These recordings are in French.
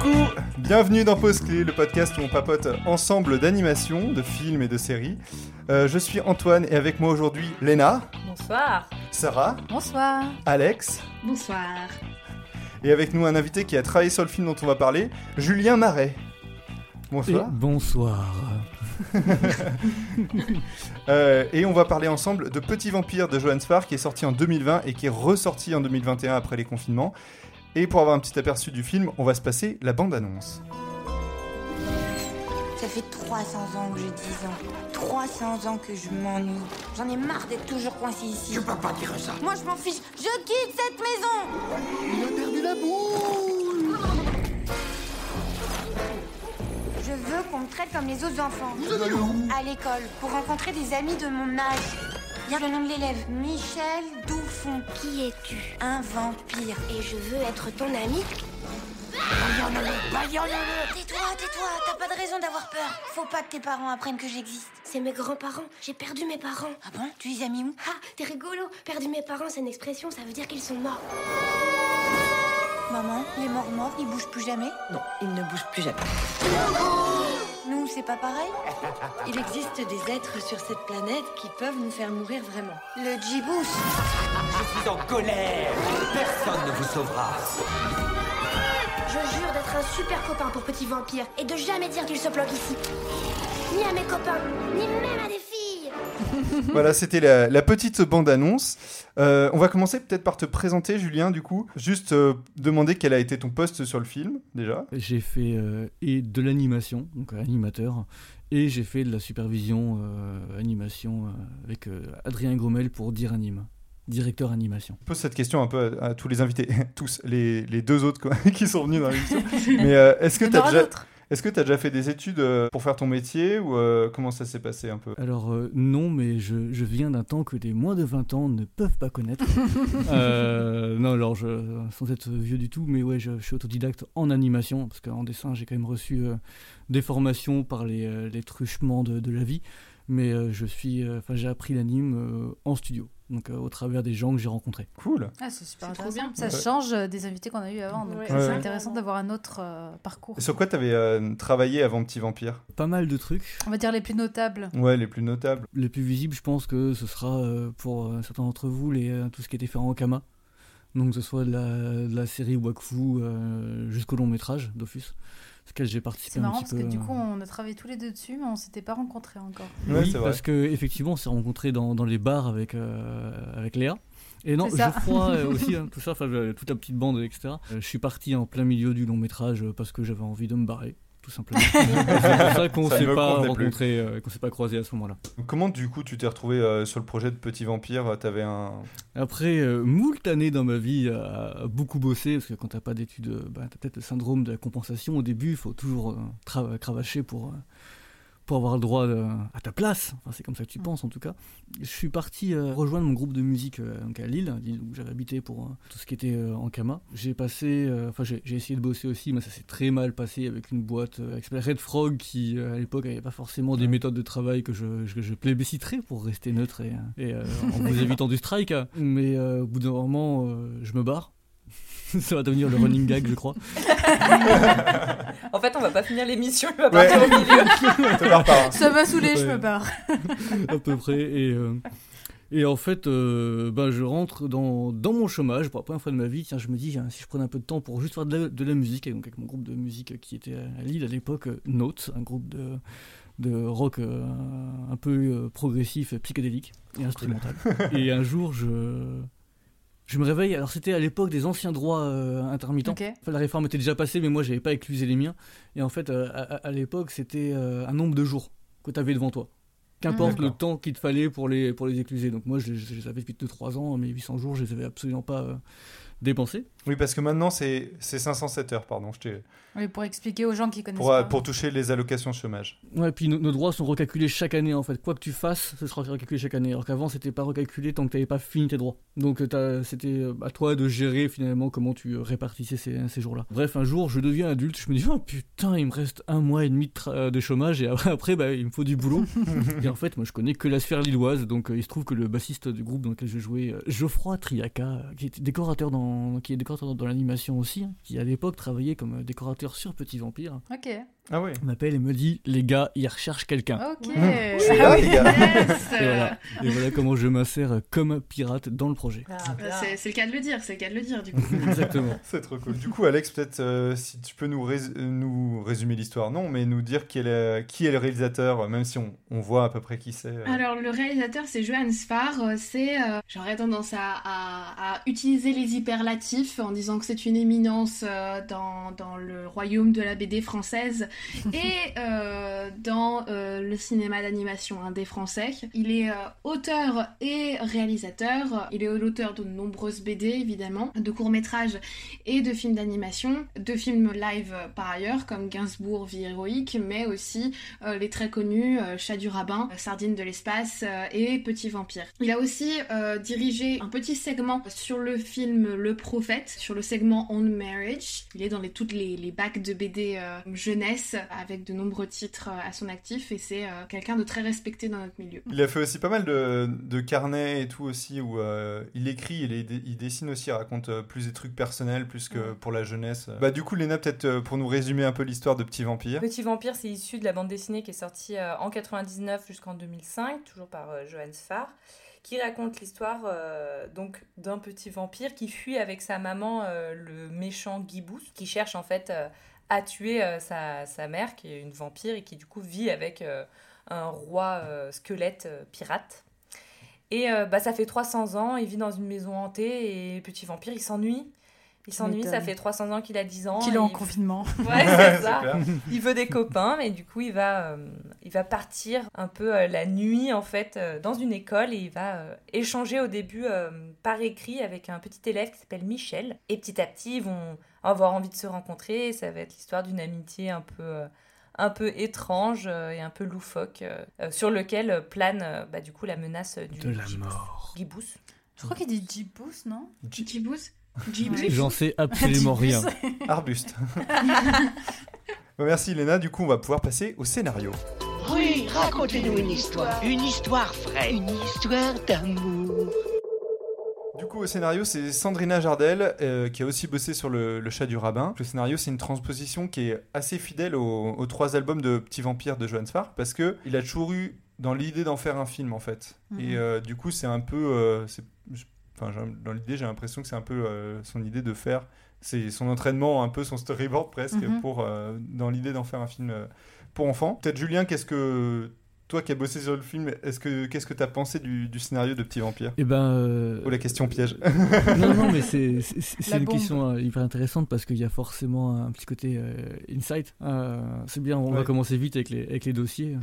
Coucou Bienvenue dans Pause Clé, le podcast où on papote ensemble d'animations, de films et de séries. Euh, je suis Antoine et avec moi aujourd'hui Léna, Bonsoir. Sarah, Bonsoir. Alex Bonsoir. et avec nous un invité qui a travaillé sur le film dont on va parler, Julien Marais. Bonsoir. Et bonsoir. Euh, et on va parler ensemble de Petit Vampire de Johannes Farr qui est sorti en 2020 et qui est ressorti en 2021 après les confinements. Et pour avoir un petit aperçu du film, on va se passer la bande-annonce. Ça fait 300 ans que j'ai 10 ans. 300 ans que je m'ennuie. J'en ai marre d'être toujours coincé ici. Je peux pas dire ça. Moi, je m'en fiche. Je quitte cette maison. Il a perdu la boule. Je veux qu'on me traite comme les autres enfants. Vous allez où? À l'école, pour rencontrer des amis de mon âge. Bien le nom de l'élève. Michel Douffon. Qui es-tu? Un vampire. Et je veux être ton ami baillonne-le. Tais-toi, tais-toi. T'as pas de raison d'avoir peur. Faut pas que tes parents apprennent que j'existe. C'est mes grands-parents. J'ai perdu mes parents. Ah bon? Tu les as mis où? Ah, t'es rigolo. Perdu mes parents, c'est une expression, ça veut dire qu'ils sont morts. Maman, les morts morts, ils bougent plus jamais Non, il ne bouge plus jamais. Nous, c'est pas pareil Il existe des êtres sur cette planète qui peuvent nous faire mourir vraiment. Le djibous. Je suis en colère. Personne ne vous sauvera. Je jure d'être un super copain pour Petit Vampire et de jamais dire qu'il se planque ici. Ni à mes copains, ni même à des filles. voilà, c'était la, la petite bande-annonce. Euh, on va commencer peut-être par te présenter, Julien, du coup. Juste euh, demander quel a été ton poste sur le film, déjà. J'ai fait euh, et de l'animation, donc animateur, et j'ai fait de la supervision euh, animation euh, avec euh, Adrien Gromel pour Dire Anime, directeur animation. Je pose cette question un peu à, à tous les invités, tous, les, les deux autres quoi, qui sont venus dans l'émission. Mais euh, est-ce que tu as déjà... Est-ce que tu as déjà fait des études euh, pour faire ton métier ou euh, comment ça s'est passé un peu? Alors euh, non, mais je, je viens d'un temps que les moins de 20 ans ne peuvent pas connaître. Euh, non, alors je, sans être vieux du tout, mais ouais, je, je suis autodidacte en animation, parce qu'en dessin j'ai quand même reçu euh, des formations par les, euh, les truchements de, de la vie, mais euh, je suis, euh, enfin j'ai appris l'anime euh, en studio, donc euh, au travers des gens que j'ai rencontrés. Cool. Ah, c'est super intéressant. bien. Ça Ouais. change euh, des invités qu'on a eu avant. Donc Ouais, euh, c'est intéressant d'avoir un autre euh, parcours. Et sur quoi tu avais travaillé avant Petit Vampire? Pas mal de trucs. On va dire les plus notables. Ouais, les plus notables. Les plus visibles, je pense que ce sera euh, pour euh, certains d'entre vous les, euh, tout ce qui était fait en Kama. Donc, que ce soit de la, de la série Wakfu euh, jusqu'au long métrage d'Offus, auquel j'ai participé C'est un marrant petit parce que du coup, on a travaillé tous les deux dessus, mais on s'était pas rencontrés encore. Oui, vrai. parce que effectivement, on s'est rencontrés dans, dans les bars avec, euh, avec Léa. Et non. Geoffroy euh, aussi, hein, tout ça, enfin, toute la petite bande, etc. Euh, je suis parti en plein milieu du long métrage euh, parce que j'avais envie de me barrer, tout simplement. c'est pour ça qu'on ne s'est pas rencontrés, euh, qu'on s'est pas croisés à ce moment-là. Comment du coup tu t'es retrouvé euh, sur le projet de Petit Vampire T'avais un... Après euh, moult années dans ma vie à, à beaucoup bosser, parce que quand t'as pas d'études, euh, bah, t'as peut-être le syndrome de la compensation au début, il faut toujours euh, cravacher pour, euh, pour avoir le droit de- à ta place. Enfin, c'est comme ça que tu penses en tout cas. Je suis parti euh, rejoindre mon groupe de musique euh, donc à Lille, Lille où j'avais habité pour euh, tout ce qui était euh, en Kama. J'ai passé, euh, enfin j'ai j'ai essayé de bosser aussi, mais ça s'est très mal passé avec une boîte euh, Red Frog qui euh, à l'époque avait pas forcément des Ouais. méthodes de travail que je, je, je plébisciterais pour rester neutre et, et, euh, en vous évitant du strike. Mais euh, au bout d'un moment, euh, je me barre. ça va devenir le running gag, je crois. En fait, on va pas finir l'émission, il va Ouais. partir au milieu. Pas, hein. Ça m'a saoulé, je me barre. à peu près. Et, euh, et en fait, euh, ben, je rentre dans, dans mon chômage pour la première fois de ma vie. Tiens, je me dis, hein, si je prenais un peu de temps pour juste faire de la, de la musique, et donc avec mon groupe de musique qui était à Lille à l'époque, euh, Notes, un groupe de, de rock euh, un peu euh, progressif, psychédélique et instrumental. et un jour, je. Je me réveille, alors c'était à l'époque des anciens droits euh, intermittents. Enfin, la réforme était déjà passée, mais moi j'avais pas éclusé les miens. Et en fait, euh, à, l'époque, c'était euh, un nombre de jours que tu avais devant toi. Qu'importe le temps qu'il te fallait pour les, pour les écluser. Donc moi, je, je les avais depuis 2-3 ans, mes 800 jours, je les avais absolument pas dépensés. Oui, parce que maintenant c'est c'est 507 heures, pardon. Je Oui, pour expliquer aux gens qui connaissent pour, pas. pour toucher les allocations chômage. Ouais, puis nos, nos droits sont recalculés chaque année en fait. Quoi que tu fasses, ce sera recalculé chaque année. Alors qu'avant, c'était pas recalculé tant que tu n'avais pas fini tes droits. Donc euh, t'as- c'était euh, à toi de gérer finalement comment tu euh, répartissais ces, ces jours-là. Bref, un jour, je deviens adulte, je me dis, oh putain, il me reste un mois et demi de, chômage et après, bah, il me faut du boulot. et en fait, moi, je connais que la sphère lilloise. Donc euh, il se trouve que le bassiste du groupe dans lequel je jouais, euh, Geoffroy Triaca, qui était décorateur dans, qui est décorateur dans l'animation aussi, hein, qui à l'époque travaillait comme décorateur sur Petit Vampire, Ok. Ah ouais. m'appelle et me dit les gars, ils recherchent quelqu'un. Ok. Suis là, les gars. Yes. Et voilà. Et voilà comment je m'insère comme pirate dans le projet. Ah. C'est c'est le cas de le dire, c'est le cas de le dire du coup. Exactement. C'est trop cool. Du coup, Alex, peut-être euh, si tu peux nous, rés- nous résumer l'histoire, non, mais nous dire qui est le, qui est le réalisateur, même si on, on voit à peu près qui c'est. euh. Alors le réalisateur c'est Johan Sfar, Euh, c'est euh, j'aurais tendance à, à- à utiliser les hyperlatifs en disant que c'est une éminence euh, dans, dans le royaume de la BD française et euh, dans euh, le cinéma d'animation indé français. Il est euh, auteur et réalisateur, il est l'auteur de nombreuses BD évidemment, de courts-métrages et de films d'animation, de films live par ailleurs comme Gainsbourg, Vie héroïque, mais aussi les très connus Chat du rabbin, Sardine de l'espace et Petit vampire. Il a aussi dirigé un petit segment sur le film Le Prophète, sur le segment On Marriage. Il est dans toutes les, les bacs de BD euh, avec de nombreux titres euh, à son actif et c'est euh, quelqu'un de très respecté dans notre milieu. Il a fait aussi pas mal de, de carnets et tout aussi, où euh, il écrit, il, est- il dessine aussi, il raconte euh, plus des trucs personnels, plus que Ouais. pour la jeunesse. Bah du coup, Léna, peut-être euh, pour nous résumer un peu l'histoire de Petit Vampire. Petit Vampire, c'est issu de la bande dessinée qui est sortie euh, en 99 jusqu'en 2005, toujours par euh, Johannes Farr, qui raconte l'histoire euh, donc d'un petit vampire qui fuit avec sa maman euh, le méchant Gibous, qui cherche en fait euh, à tuer euh, sa, sa mère, qui est une vampire et qui du coup vit avec euh, un roi euh, squelette euh, pirate. Et euh, bah, ça fait 300 ans, il vit dans une maison hantée et petit vampire, il s'ennuie. Il s'ennuie, ça fait 300 ans qu'il a 10 ans. Qu'il est en il- confinement. Ouais, Ouais, c'est ça. Il veut des copains, mais du coup, il va, euh, il va partir un peu euh, la nuit, en fait, euh, dans une école et il va euh, échanger au début euh, par écrit avec un petit élève qui s'appelle Michel. Et petit à petit, ils vont avoir envie de se rencontrer. et ça va être l'histoire d'une amitié un peu, euh, un peu étrange euh, et un peu loufoque, euh, sur lequel plane, euh, bah, du coup, la menace du De la gibous. mort. Gibous. Je crois qu'il dit Jeepous, non Jibous Jibous J'en sais absolument rien. Arbuste. Merci Léna, du coup on va pouvoir passer au scénario. Oui, racontez-nous une histoire. Une histoire vraie. Une histoire d'amour. Du coup, au scénario, c'est Sandrina Jardel euh, qui a aussi bossé sur le, le chat du rabbin. Le scénario, c'est une transposition qui est assez fidèle aux, aux trois albums de Petit Vampire de Johannes Farr parce que il a toujours eu dans l'idée d'en faire un film en fait. Mhm. Et euh, du coup, c'est un peu, euh, enfin, dans l'idée, j'ai l'impression que c'est un peu son idée de faire, c'est son entraînement, un peu son storyboard presque Mhm. pour dans l'idée d'en faire un film pour enfants. Peut-être Julien, qu'est-ce que toi qui as bossé sur le film, est-ce que qu'est-ce que t'as pensé du, du scénario de Petit Vampire? Et ben. euh, Oh la question piège. non, non, mais c'est une bombe. question euh, hyper intéressante parce qu'il y a forcément un petit côté euh, insight. Euh, c'est bien, on va commencer vite avec les, avec les dossiers.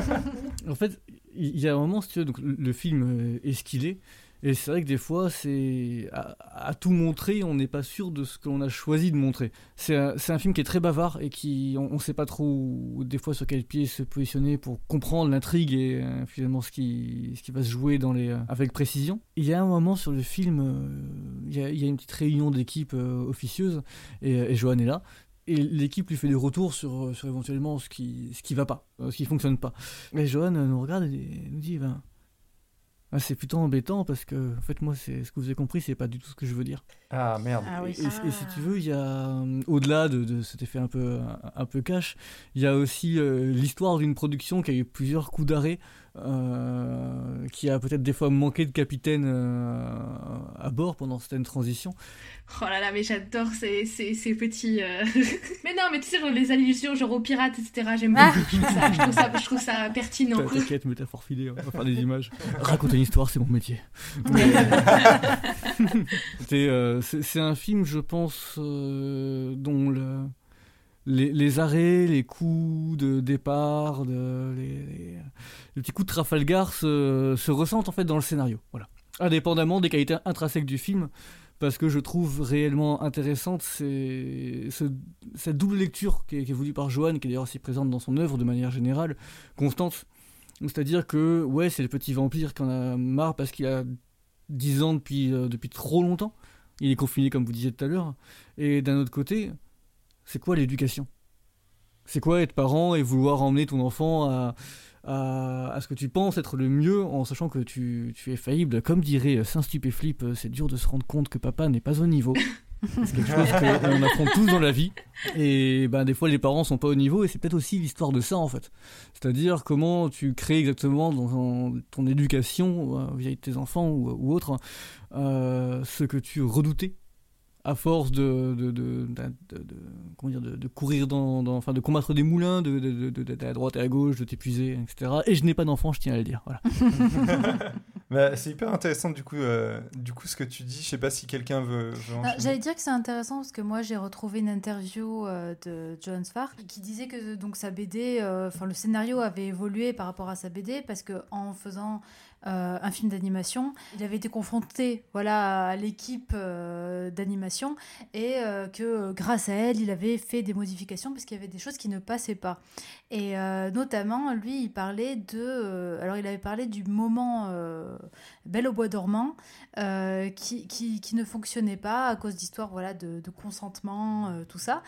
en fait, il y, a un moment, si tu veux, donc, le film euh, est ce qu'il est. Et c'est vrai que des fois, c'est à, tout montrer, on n'est pas sûr de ce que l'on a choisi de montrer. C'est un, film qui est très bavard et qui, on ne sait pas trop des fois sur quel pied se positionner pour comprendre l'intrigue et euh, finalement ce qui, va se jouer dans les, euh, avec précision. Il y a un moment sur le film, euh, il y, a, une petite réunion d'équipe officieuse et, Johan est là. Et l'équipe lui fait des retours sur, éventuellement ce qui, ce va pas, ce qui fonctionne pas. Et Johan nous regarde et nous dit ben, ah, c'est plutôt embêtant parce que, en fait, moi, c'est ce que vous avez compris, c'est pas du tout ce que je veux dire. Ah merde. Ah oui. Et, et si tu veux, il y a, euh, au-delà de, de cet effet un peu, un, un peu cash, il y a aussi euh, l'histoire d'une production qui a eu plusieurs coups d'arrêt, euh, qui a peut-être des fois manqué de capitaine euh, à bord pendant certaines transitions. Oh là là, mais j'adore ces, ces, ces petits. euh, mais non, mais tu sais, genre, les allusions, genre aux pirates, etc. J'aime Ah. beaucoup. Je trouve ça, je trouve ça, je trouve ça pertinent. T'in- T'inquiète, métaphore filée, on va faire des images. Raconter une histoire, c'est mon métier. Mais, c'est, euh, un film, je pense, euh, dont le- les, les arrêts, les coups de départ, de, les, les- les petits coups de Trafalgar se, se en fait dans le scénario. Voilà. Indépendamment des qualités intrinsèques du film, parce que je trouve réellement intéressante cette double lecture qui est, qui est voulue par Johan, qui est d'ailleurs aussi présente dans son œuvre de manière générale, constante. C'est-à-dire que, ouais, c'est le petit vampire qui en a marre parce qu'il a 10 ans depuis, euh, depuis trop longtemps. Il est confiné, comme vous disiez tout à l'heure. Et d'un autre côté, c'est quoi l'éducation? C'est quoi être parent et vouloir emmener ton enfant à, à, à ce que tu penses être le mieux en sachant que tu, tu es faillible. Comme dirait Saint Stupéflip, euh, c'est dur de se rendre compte que papa n'est pas au niveau. C'est quelque chose qu'on affronte tous dans la vie. Et ben, des fois, les parents sont pas au niveau, et c'est peut-être aussi l'histoire de ça, en fait. C'est-à-dire comment tu crées exactement dans ton, ton éducation, euh, de tes enfants ou, ou autres, euh, ce que tu redoutais à force de, de, de, de- de- de- comment dire, de, de courir dans, dans- enfin de combattre des moulins, de, de, de- de- d'aller à droite et à gauche, de t'épuiser, etc. Et je n'ai pas d'enfant, je tiens à le dire. Voilà. Bah, c'est hyper intéressant du coup, euh, du coup ce que tu dis. Je sais pas si quelqu'un veut, veut Ah. J'allais dire que c'est intéressant parce que moi j'ai retrouvé une interview euh, de Johan Sfar qui disait que donc sa BD, euh, enfin le scénario avait évolué par rapport à sa BD parce que en faisant euh, un film d'animation, il avait été confronté voilà à l'équipe euh, d'animation et euh, que grâce à elle il avait fait des modifications parce qu'il y avait des choses qui ne passaient pas. Et notamment lui il parlait de, alors il avait parlé du moment Belle au bois dormant qui, qui, qui ne fonctionnait pas à cause d'histoires voilà, de, de consentement, tout ça.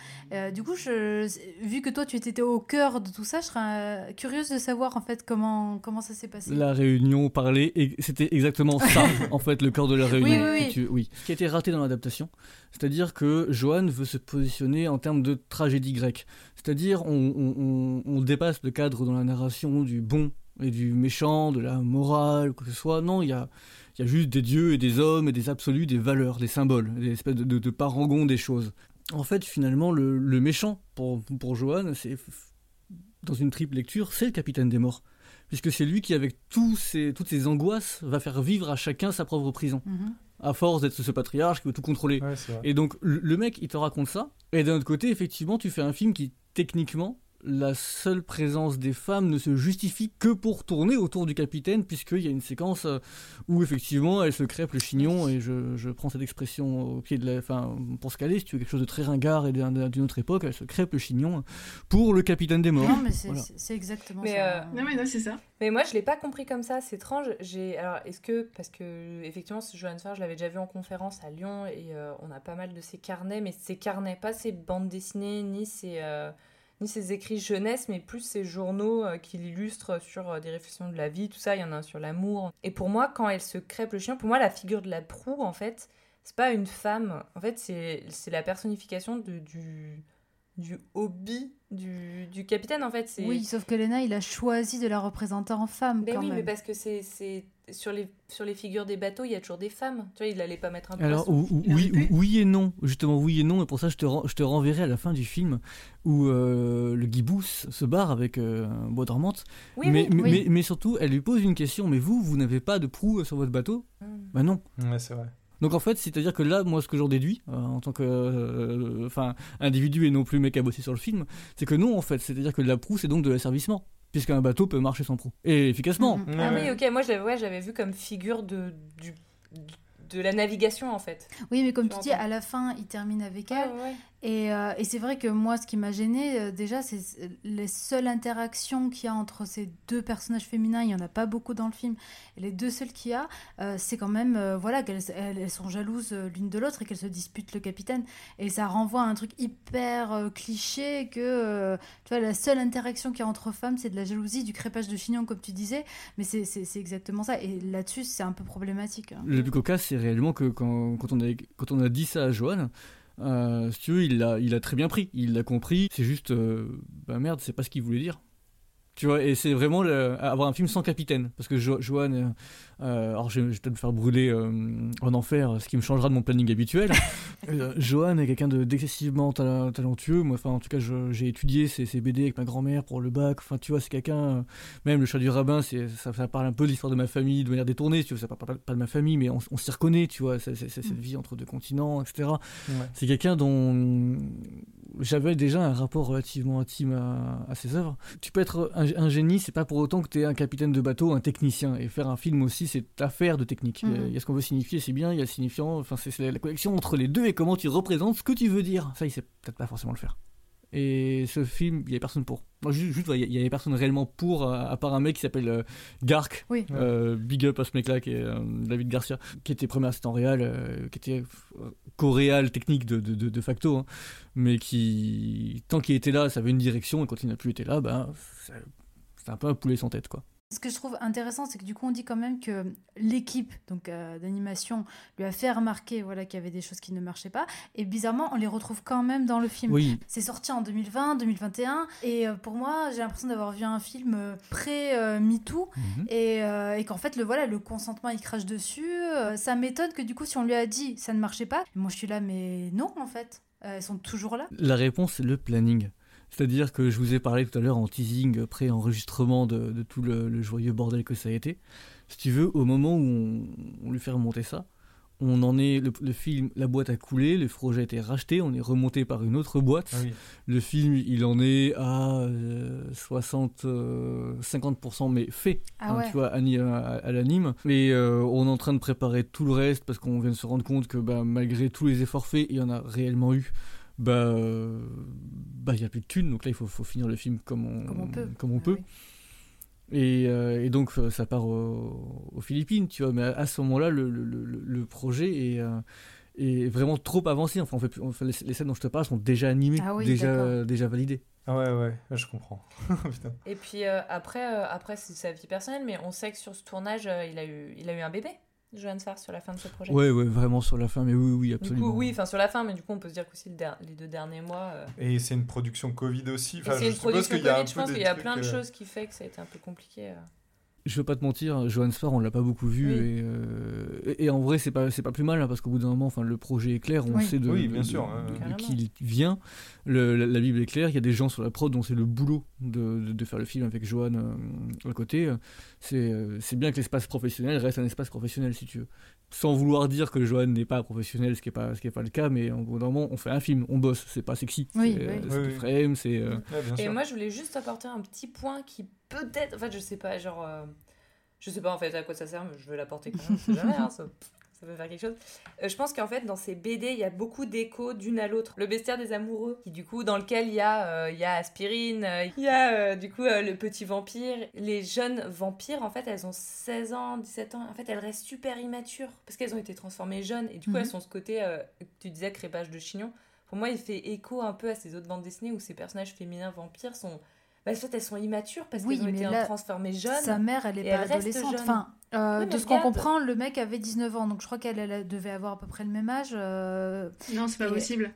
Du coup, vu que toi, tu étais au cœur de tout ça, je serais curieuse de savoir en fait comment, comment ça s'est passé. La réunion et c'était exactement ça, en fait, le cœur de la réunion. oui, si oui. tu veux, oui. Ce qui a été raté dans l'adaptation, c'est-à-dire que Johan veut se positionner en termes de tragédie grecque. C'est-à-dire, on, on- on- on dépasse le cadre dans la narration du bon et du méchant, de la morale, quoi que ce soit. Non, il y a, il y a juste des dieux et des hommes et des absolus, des valeurs, des symboles, des espèces de, de, de parangons des choses. En fait, finalement, le, le méchant pour, pour Johan, c'est dans une triple lecture, c'est le capitaine des morts. Puisque c'est lui qui, avec tous ces, toutes ces angoisses, va faire vivre à chacun sa propre prison. Mhm. À force d'être ce patriarche qui veut tout contrôler. Ouais. Et donc, le, le mec, il te raconte ça. Et d'un autre côté, effectivement, tu fais un film qui, techniquement, la seule présence des femmes ne se justifie que pour tourner autour du capitaine, puisqu'il y a une séquence euh, où, effectivement, elle se crêpe le chignon, et je, je prends cette expression au pied de la. Enfin, pour se caler, si tu veux quelque chose de très ringard et d'un- d'une autre époque, elle se crêpe le chignon pour le capitaine des morts. Non, mais c'est Voilà. c'est- c'est exactement Mais, ça. euh, Non, mais non, c'est ça. Mais moi, je l'ai pas compris comme ça. C'est étrange. J'ai alors est-ce que parce que effectivement, ce Johan Farr, je l'avais déjà vu en conférence à Lyon et euh, on a pas mal de ses carnets, mais ses carnets, pas ses bandes dessinées ni ses euh, ni ses écrits jeunesse, mais plus ses journaux euh, qu'il illustre sur euh, des réflexions de la vie, tout ça. Il y en a un sur l'amour. Et pour moi, quand elle se crêpe le chien, pour moi, la figure de la proue, en fait, c'est pas une femme. En fait, c'est c'est la personnification de, du du hobby du, du capitaine en fait c'est Oui, sauf que Lena, il a choisi de la représenter en femme mais quand oui, même. mais parce que c'est c'est- sur les sur les figures des bateaux, il y a toujours des femmes. Tu vois, il allait pas mettre un Alors ou- ou- oui, oui et non, justement oui et non, et pour ça je te, je te renverrai à la fin du film où euh, le gibous se barre avec euh, un bois dormante, Oui, mais, oui. mais, Oui. mais- mais surtout elle lui pose une question, mais vous, vous n'avez pas de proue sur votre bateau? Hmm. Bah non. Ouais, c'est vrai. Donc en fait, c'est-à-dire que là, moi ce que j'en déduis, euh, en tant que euh, enfin individu et non plus mec à bosser sur le film, c'est que non en fait, c'est-à-dire que la proue c'est donc de l'asservissement, puisqu'un bateau peut marcher sans proue. Et efficacement. Ah oui, ok, moi je l'avais ouais, j'avais vu comme figure de du, de la navigation en fait. Oui, mais comme Tu tu dis, à la fin, il termine avec elle. ouais. Et, euh, et c'est vrai que moi, ce qui m'a gêné euh, déjà, c'est les seules interactions qu'il y a entre ces deux personnages féminins. Il n'y en a pas beaucoup dans le film. Et les deux seules qu'il y a, euh, c'est quand même voilà, qu'elles elles, elles sont jalouses l'une de l'autre et qu'elles se disputent le capitaine. Et ça renvoie à un truc hyper cliché que tu vois, la seule interaction qu'il y a entre femmes, c'est de la jalousie, du crépage de chignon, comme tu disais. Mais c'est- exactement ça. Et là-dessus, c'est un peu problématique. hein. Le plus cocasse, c'est réellement que quand, quand, on a, dit ça à Johan, euh, si tu veux, il l'a il a très bien pris. Il l'a compris. C'est juste, euh, bah merde, c'est pas ce qu'il voulait dire. Tu vois, et c'est vraiment le- avoir un film sans capitaine. Parce que Jo- Johan, euh, euh, alors je, vais peut-être me faire brûler euh, en enfer, ce qui me changera de mon planning habituel. Euh, Johan est quelqu'un de- d'excessivement tala- talentueux. Moi, enfin, en tout cas, j'ai étudié ses, ses BD avec ma grand-mère pour le bac. Enfin, tu vois, c'est quelqu'un. même le chat du rabbin, ça, ça parle un peu de l'histoire de ma famille de manière détournée. Tu vois, ça parle pas, pas de ma famille, mais on, on s'y reconnaît, tu vois. Cette vie entre deux continents, etc. C'est quelqu'un dont j'avais déjà un rapport relativement intime à, à ses œuvres. Tu peux être un, un génie, c'est pas pour autant que tu es un capitaine de bateau, un technicien. Et faire un film aussi, c'est affaire de technique. Il y a- Mhm. il y a ce qu'on veut signifier, c'est bien, il y a le signifiant, enfin, c'est, c'est la connexion entre les deux et comment tu représentes ce que tu veux dire. Ça, il sait peut-être pas forcément le faire. Et ce film, il y avait personne pour. Moi, juste, il y avait personne réellement pour, à, à part un mec qui s'appelle euh, Gark. Oui. Euh, big up à ce mec-là, qui est euh, David Garcia, qui était premier assistant réal, euh, qui était euh, co-réal technique de, de, de- de facto, hein, mais qui, tant qu'il était là, ça avait une direction, et quand il n'a plus été là, ben, ça, c'est un peu un poulet sans tête, quoi. Ce que je trouve intéressant, c'est que du coup, on dit quand même que l'équipe donc euh, d'animation lui a fait remarquer voilà qu'il y avait des choses qui ne marchaient pas. Et bizarrement, on les retrouve quand même dans le film. Oui. C'est sorti en 2020, 2021, et euh, pour moi, j'ai l'impression d'avoir vu un film euh, pré MeToo Mhm. et, et qu'en fait, le voilà, le consentement il crache dessus. Ça m'étonne que du coup, si on lui a dit ça ne marchait pas, moi je suis là, mais non en fait, elles sont toujours là. La réponse, c'est le planning. C'est-à-dire que je vous ai parlé tout à l'heure en teasing, euh, pré-enregistrement de, de tout le, le joyeux bordel que ça a été. Si tu veux, au moment où on, on lui fait remonter ça, on en est, le, le film, la boîte a coulé, le projet a été racheté, on est remonté par une autre boîte. Ah oui. Le film, il en est à euh, 60, euh, 50% mais fait, Ah hein, ouais. tu vois, à- à l'anime. Mais euh, on est en train de préparer tout le reste parce qu'on vient de se rendre compte que bah, malgré tous les efforts faits, il y en a réellement eu. Bah, euh, bah, il y a plus de thunes, donc là il faut, faut finir le film comme on, Comme on peut. comme on Ah peut. oui. Et, euh, et donc euh, ça part au- aux Philippines, tu vois. Mais à, à ce moment-là, le, le, le, le projet est, euh, est vraiment trop avancé. Enfin, on fait, plus- on fait- les, les scènes dont je te parle sont déjà animées, Ah oui, déjà, déjà validées. Ah ouais, ouais, ouais, je comprends. Putain. Et puis euh, après, euh, après c'est sa vie personnelle, mais on sait que sur ce tournage, euh, il, a eu, il a eu un bébé, Johan Sfar, sur la fin de ce projet. Ouais, ouais, vraiment sur la fin, mais oui, oui, Du absolument. coup, oui, enfin sur la fin, mais du coup, on peut se dire qu'aussi le les deux derniers mois. euh, Et c'est une production Covid aussi. Enfin, c'est je une suppose production qu'il y a un Covid, je pense qu'il y a plein de euh, choses qui fait que ça a été un peu compliqué. euh. Je veux pas te mentir, Johan Sfar, on l'a pas beaucoup vu, Oui. et, euh, et, et en vrai, c'est pas, c'est pas plus mal, hein, parce qu'au bout d'un moment, enfin, le projet est clair, on Oui. sait de, Oui, bien de- sûr, de- de Carrément. qui il vient, Le- la, la Bible est claire, il y a des gens sur la prod dont c'est le boulot de, de, de faire le film avec Johan euh, à côté. C'est euh, c'est bien que l'espace professionnel reste un espace professionnel, si tu veux. Sans vouloir dire que Johan n'est pas professionnel, ce qui n'est pas, ce qui est pas le cas, mais au bout d'un moment, on fait un film, on bosse, c'est pas sexy. Oui, c'est oui. c'est Oui, du oui. frame, c'est... euh, Et moi, je voulais juste apporter un petit point qui peut-être. En fait, je sais pas, genre. euh, Je sais pas en fait à quoi ça sert, mais je veux l'apporter quand même, jamais, hein, ça, ça peut faire quelque chose. Euh, je pense qu'en fait, dans ces BD, il y a beaucoup d'échos d'une à l'autre. Le bestiaire des amoureux, qui du coup, dans lequel il y a, euh, il y a Aspirine, il y a du coup le petit vampire. Les jeunes vampires, en fait, elles ont 16 ans, 17 ans. En fait, elles restent super immatures parce qu'elles ont été transformées jeunes et du coup, Mhm. elles sont ce côté, tu disais, crépage de chignon. Pour moi, il fait écho un peu à ces autres bandes dessinées où ces personnages féminins vampires sont. Bah, soit elles sont immatures parce Oui, qu'elles ont mais été là, transformées jeunes. Sa mère, elle est et pas elle adolescente. jeune. Enfin, euh, Oui, de ce qu'on comprend, le mec avait 19 ans, donc je crois qu'elle elle devait avoir à peu près le même âge. euh, Non, c'est pas Et- possible.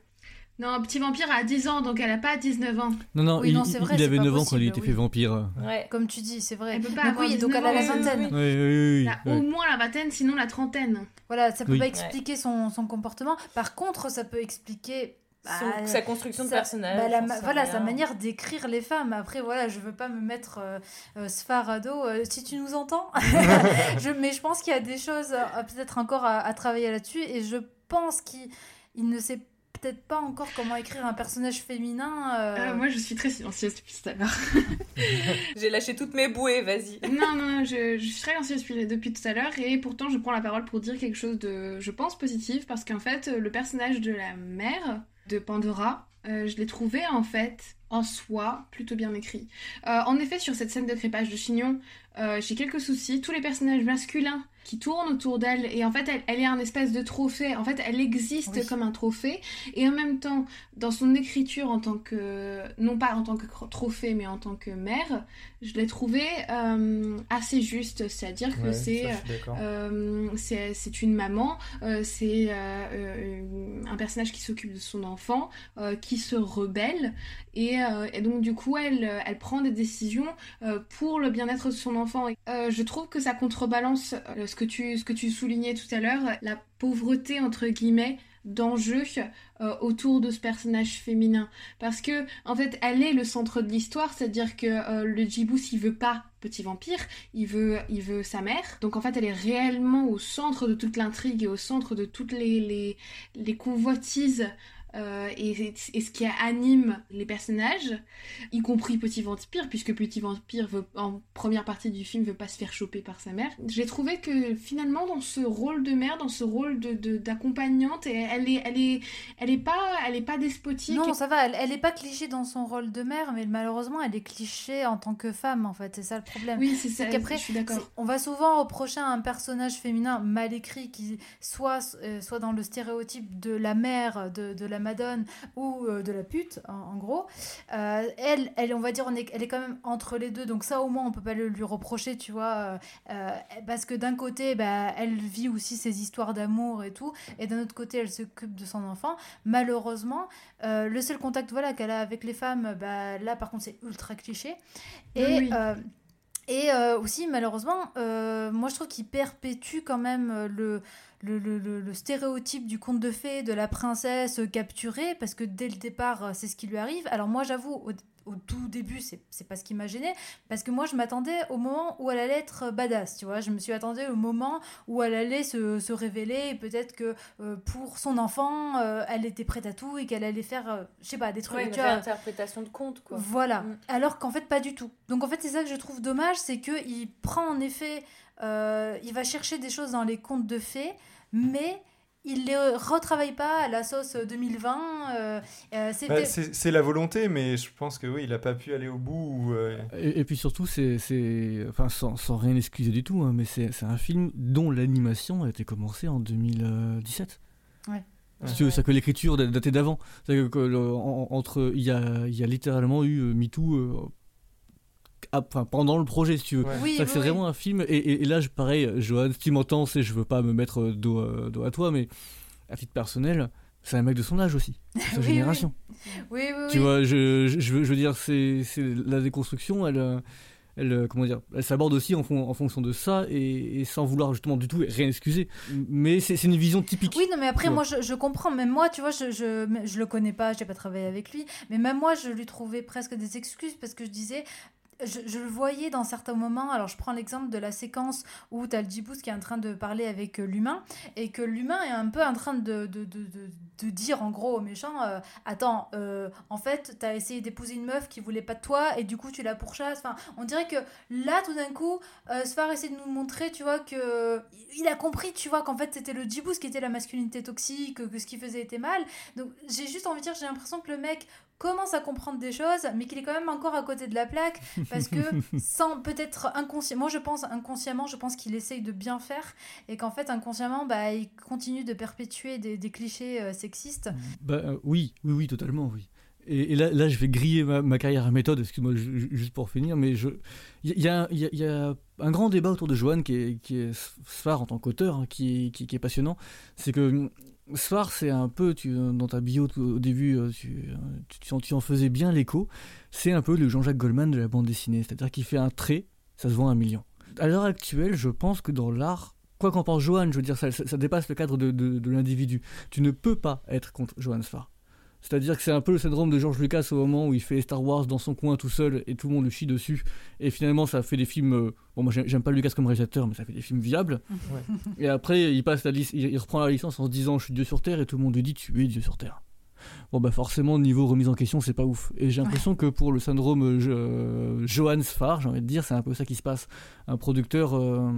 Non, Petit Vampire a 10 ans, donc elle a pas 19 ans. Non, non, Oui, il, non, c'est il- vrai, il avait pas 9 ans quand il était oui. fait vampire. Ouais. Comme tu dis, c'est vrai. Elle peut pas Donc avoir oui, donc elle a la 19 ans, vingtaine. oui, Oui, oui, oui, Elle a oui. au moins la vingtaine, sinon la trentaine. Voilà, ça peut Oui. pas expliquer son, son comportement. Par contre, ça peut expliquer Son- bah, sa construction de sa- personnage. bah, la ma- voilà, rien. sa manière d'écrire les femmes. Après, voilà, je veux pas me mettre euh, euh, Sfarado. euh, si tu nous entends, je, mais je pense qu'il y a des choses euh, peut-être encore à, à travailler là-dessus. Et je pense qu'il il ne sait peut-être pas encore comment écrire un personnage féminin. euh, Euh, moi, je suis très silencieuse depuis tout à l'heure. J'ai lâché toutes mes bouées, vas-y. non, non, non, je, je suis très silencieuse depuis, depuis tout à l'heure et pourtant je prends la parole pour dire quelque chose de, je pense, positif parce qu'en fait, le personnage de la mère de Pandora, euh, je l'ai trouvé en fait en soi plutôt bien écrit. Euh, en effet, sur cette scène de crépage de chignon, euh, j'ai quelques soucis. Tous les personnages masculins qui tournent autour d'elle et en fait elle, elle est un espèce de trophée. En fait, elle existe Oui. comme un trophée et en même temps, dans son écriture en tant que non pas en tant que trophée mais en tant que mère, je l'ai trouvé euh, assez juste. C'est-à-dire que Ouais, c'est c'est une maman, c'est un personnage qui s'occupe de son enfant, qui se rebelle, et, euh, et donc du coup elle, euh, elle prend des décisions euh, pour le bien-être de son enfant. Je trouve que ça contrebalance ce, que tu, ce que tu soulignais tout à l'heure, la pauvreté entre guillemets d'enjeux autour de ce personnage féminin parce que en fait elle est le centre de l'histoire c'est à dire que le Djibouti il veut pas petit vampire il veut il veut sa mère donc en fait elle est réellement au centre de toute l'intrigue et au centre de toutes les, les convoitises euh, et, et ce qui anime les personnages, y compris Petit Vampire, puisque Petit Vampire veut, en première partie du film veut pas se faire choper par sa mère. J'ai trouvé que finalement dans ce rôle de mère, dans ce rôle de de- d'accompagnante, elle est elle est elle est pas elle est pas despotique. Non, ça va, elle, elle est pas cliché dans son rôle de mère, mais malheureusement, elle est cliché en tant que femme, en fait. C'est ça le problème. oui, c'est ça. Qu'après, je suis d'accord. on va souvent reprocher à un personnage féminin mal écrit qui soit, euh, soit dans le stéréotype de la mère, de, de la madone ou de la pute, en, gros. elle, elle, on va dire, on est, elle est quand même entre les deux, donc ça au moins on peut pas le lui reprocher, tu vois, parce que d'un côté, bah, elle vit aussi ses histoires d'amour et tout, et d'un autre côté, elle s'occupe de son enfant. Malheureusement, le seul contact voilà, qu'elle a avec les femmes, bah, là par contre c'est ultra cliché. Et, et euh, aussi, malheureusement, euh, moi je trouve qu'il perpétue quand même euh, le, le, stéréotype du conte de fées, de la princesse capturée, parce que dès le départ, c'est ce qui lui arrive. Alors moi j'avoue, au tout début, c'est pas ce qui m'a gêné, parce que moi je m'attendais au moment où elle allait être badass, tu vois. Je me suis attendue au moment où elle allait se, se révéler, et peut-être que euh, pour son enfant, euh, elle était prête à tout et qu'elle allait faire, euh, je sais pas, des trucs. Ouais, une interprétation de conte, quoi. Voilà. Mm. Alors qu'en fait, pas du tout. Donc en fait, c'est ça que je trouve dommage, c'est qu'il prend en effet, il va chercher des choses dans les contes de fées, mais il les retravaille pas à la sauce 2020. Euh, euh, bah, c'est la volonté, mais je pense que oui, il a pas pu aller au bout. Euh. Et, puis surtout, c'est, enfin, sans, sans, rien excuser du tout, hein, mais c'est un film dont l'animation a été commencée en 2017. Ouais. ça que l'écriture datait d'avant. Entre, il y a, il y a littéralement eu MeToo pendant le projet, si tu veux. c'est vraiment un film. Et, là, pareil, Johan, si tu m'entends, je veux pas me mettre euh, dos, dos, à toi, mais à titre personnel, c'est un mec de son âge aussi, de sa génération. Oui, oui, Tu vois, je, je, veux, je, veux, dire, c'est la déconstruction, elle, euh, elle, euh, comment dire, elle s'aborde aussi en, en, fonction de ça et, sans vouloir justement du tout rien excuser. Mais c'est une vision typique. Oui, non, mais après, moi, je, je, comprends. Même moi, tu vois, je, je, je le connais pas, j'ai pas travaillé avec lui. Mais même moi, je lui trouvais presque des excuses parce que je disais, je, le voyais dans certains moments. Alors, je prends l'exemple de la séquence où tu as le Djibouti qui est en train de parler avec euh, l'humain et que l'humain est un peu en train de, de, de, de dire en gros au méchant euh, Attends, euh, en fait, tu as essayé d'épouser une meuf qui voulait pas de toi et du coup, tu la pourchasses. Enfin, on dirait que là, tout d'un coup, Sfar essaie de nous montrer, tu vois, que il a compris, tu vois, qu'en fait, c'était le Djibouti qui était la masculinité toxique, que ce qu'il faisait était mal. Donc, j'ai juste envie de dire, j'ai l'impression que le mec commence à comprendre des choses, mais qu'il est quand même encore à côté de la plaque, parce que sans peut-être inconsciemment, moi je pense inconsciemment, je pense qu'il essaye de bien faire, et qu'en fait inconsciemment, bah, il continue de perpétuer des, clichés euh, sexistes. Bah, euh, oui, oui, oui, totalement, oui. Et, là, là, je vais griller ma, carrière à méthode, excuse-moi, juste pour finir, mais il y, a, y, a, un grand débat autour de Joanne qui est, qui est phare en tant qu'auteur, hein, qui, qui, qui, est passionnant. C'est que Sfar, c'est un peu, tu, dans ta bio au début, euh, tu, tu, en faisais bien l'écho, c'est un peu le Jean-Jacques Goldman de la bande dessinée, c'est-à-dire qu'il fait un trait, ça se vend un million. À l'heure actuelle, je pense que dans l'art, quoi qu'en pense Johan, je veux dire, ça, dépasse le cadre de, de, de l'individu. Tu ne peux pas être contre Johan Sfar. C'est-à-dire que c'est un peu le syndrome de George Lucas au moment où il fait Star Wars dans son coin tout seul et tout le monde le chie dessus. Et finalement, ça fait des films. Euh, bon, moi, j'aime pas Lucas comme réalisateur, mais ça fait des films viables. Et après, il, passe la il reprend la licence en se disant Je suis Dieu sur Terre et tout le monde lui dit Tu es Dieu sur Terre. Bon, bah forcément, niveau remise en question, c'est pas ouf. Et j'ai l'impression que pour le syndrome euh, Johannes Farr, j'ai envie de dire, c'est un peu ça qui se passe. Un producteur. Euh,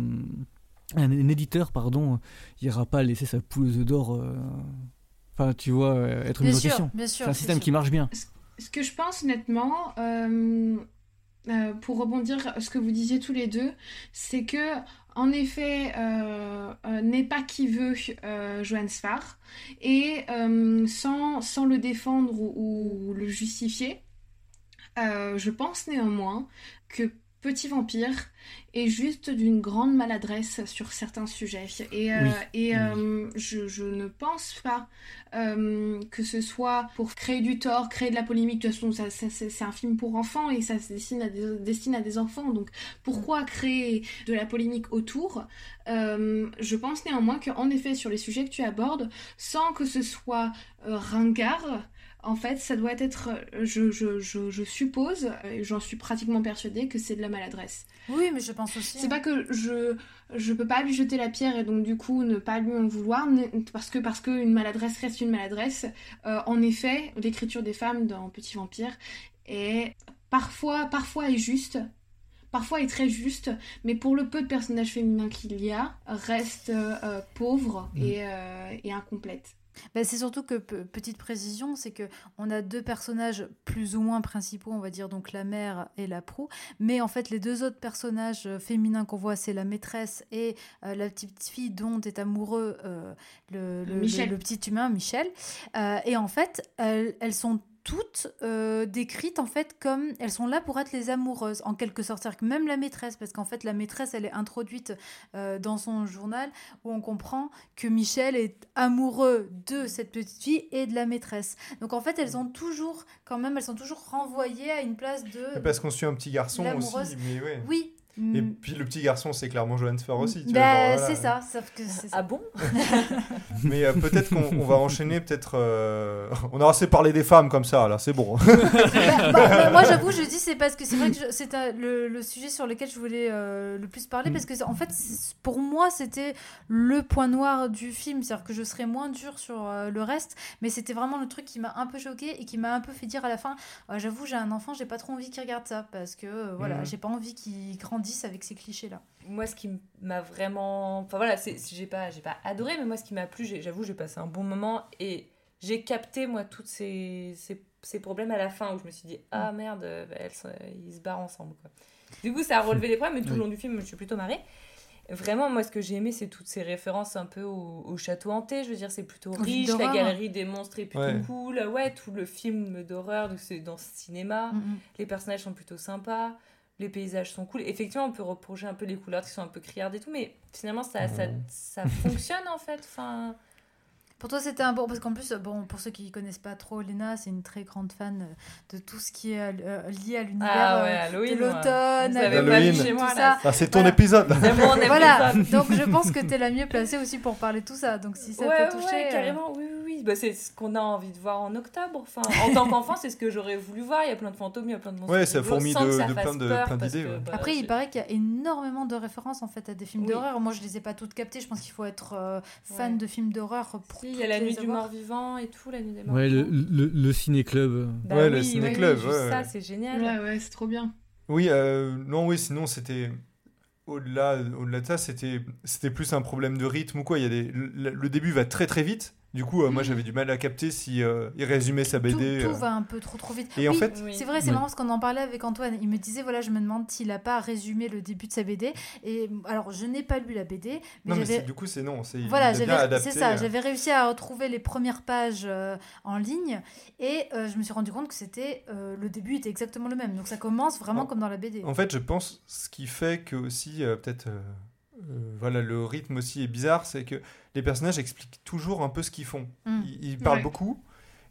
un, éditeur, pardon, il ira pas laisser sa pouleuse d'or Enfin, tu vois, euh, être une question. C'est un système qui marche bien. Ce que je pense honnêtement, euh, euh, pour rebondir sur ce que vous disiez tous les deux, c'est que en effet, n'est pas qui veut Johan Sfar et sans, sans le défendre ou le justifier, je pense néanmoins que Petit Vampire est juste d'une grande maladresse sur certains sujets. Et, euh, et euh, je, je, ne pense pas euh, que ce soit pour créer du tort, créer de la polémique. De toute façon, ça, c'est un film pour enfants et ça se destine à des, destine à des enfants. Donc pourquoi créer de la polémique autour? Je pense néanmoins qu'en effet, sur les sujets que tu abordes, sans que ce soit ringard, en fait, ça doit être, je, je, je, je suppose, et j'en suis pratiquement persuadée, que c'est de la maladresse. Oui, mais je pense aussi. C'est hein. pas que je je peux pas lui jeter la pierre et donc du coup ne pas lui en vouloir parce que parce que une maladresse reste une maladresse. Euh, en effet, l'écriture des femmes dans Petit Vampire est parfois parfois est juste, parfois est très juste, mais pour le peu de personnages féminins qu'il y a, reste euh, pauvre et, mm. euh, et incomplète. Bah, c'est surtout que, pe- petite précision, c'est que on a deux personnages plus ou moins principaux, on va dire, donc la mère et la proue. Mais en fait, les deux autres personnages euh, féminins qu'on voit, c'est la maîtresse et euh, la petite fille dont est amoureux euh, le, le- Michel. le- le petit humain, Michel. Euh, et en fait, elles, elles sont toutes euh, décrites en fait comme elles sont là pour être les amoureuses en quelque sorte. C'est-à-dire que même la maîtresse parce qu'en fait la maîtresse elle est introduite euh, dans son journal où on comprend que Michel est amoureux de cette petite fille et de la maîtresse. Donc en fait elles ont toujours quand même elles sont toujours renvoyées à une place de Parce qu'on suit un petit garçon aussi, mais ouais. oui Et Mm. puis le petit garçon, c'est clairement Johan Sfer aussi. tu vois, Bah, voilà. c'est ça sauf que c'est ça. Ah bon? Mais euh, peut-être qu'on on va enchaîner, peut-être. euh, On a assez parlé des femmes comme ça, là, c'est bon. Bah, bah, bah, moi j'avoue je dis c'est parce que c'est vrai que je- c'est un- le, le sujet sur lequel je voulais euh, le plus parler parce que en fait pour moi c'était le point noir du film c'est à dire que je serais moins dure sur euh, le reste mais c'était vraiment le truc qui m'a un peu choqué et qui m'a un peu fait dire à la fin Ah, j'avoue j'ai un enfant j'ai pas trop envie qu'il regarde ça parce que euh, voilà Mhm. j'ai pas envie qu'il grandisse avec ces clichés là moi ce qui m'a vraiment enfin voilà c'est j'ai pas j'ai pas adoré mais moi ce qui m'a plu j'avoue j'ai passé un bon moment et j'ai capté moi tous ces, ces, ces problèmes à la fin où je me suis dit ah merde euh, bah, elles ils se barrent ensemble quoi. du coup ça a relevé les problèmes mais tout le Oui. long du film je me suis plutôt marrée Vraiment, moi, ce que j'ai aimé, c'est toutes ces références un peu au, au château hanté. Je veux dire, c'est plutôt riche. La galerie des monstres est plutôt Ouais. cool. Ouais, tout le film d'horreur, donc c'est dans ce cinéma. Mhm. Les personnages sont plutôt sympas. Les paysages sont cool. Effectivement, on peut reprocher un peu les couleurs qui sont un peu criardes et tout, mais finalement, ça, ça, ça fonctionne en fait. Enfin, Pour toi, c'était un bon. Parce qu'en plus, bon, pour ceux qui connaissent pas trop Léna, c'est une très grande fan euh, de tout ce qui est euh, lié à l'univers Ah ouais, euh, Halloween, de l'automne, Halloween, tout ça. Ah, c'est ton Voilà. épisode. c'est mon Voilà, donc je pense que tu es la mieux placée aussi pour parler de tout ça. Donc si ça ouais, t'a touché. ouais, euh, carrément, oui, oui, oui. Bah, c'est ce qu'on a envie de voir en octobre. Enfin, en tant qu'enfant, c'est ce que j'aurais voulu voir. Il y a plein de fantômes, il y a plein de monstres. Ouais, ça fourmille de- de plein d'idées, ouais. bah, Après, il paraît qu'il y a énormément de références en fait à des films Oui. d'horreur. Moi, je les ai pas toutes captées. Je pense qu'il faut être euh, fan Ouais. de films d'horreur pour. Si, il y a la nuit du mort-vivant et tout, la nuit des morts. Ouais, le, le, le ciné-club. Bah Ouais, le oui, ciné-club, juste ouais, ça, ouais. c'est génial. Ouais, ouais, c'est trop bien. Oui, euh, non, oui, sinon c'était au-delà, au-delà de ça, c'était, c'était plus un problème de rythme ou quoi. Il y a des, le, le début va très très vite. Du coup, euh, moi, j'avais du mal à capter si euh, il résumait sa Tout, BD. tout euh. va un peu trop trop vite. Et en fait- Oui. c'est vrai, c'est Oui. marrant parce qu'on en parlait avec Antoine. Il me disait voilà, je me demande s'il a pas résumé le début de sa BD. Et alors, je n'ai pas lu la BD, mais non, mais du coup, c'est non. C'est, Voilà, c'est ça. J'avais réussi à retrouver les premières pages en ligne et je me suis rendu compte que c'était le début était exactement le même. Donc ça commence vraiment En- comme dans la BD. En fait, je pense ce qui fait que aussi peut-être voilà le rythme aussi est bizarre, c'est que les personnages expliquent toujours un peu ce qu'ils font. Mm. Ils, ils parlent Ouais. beaucoup.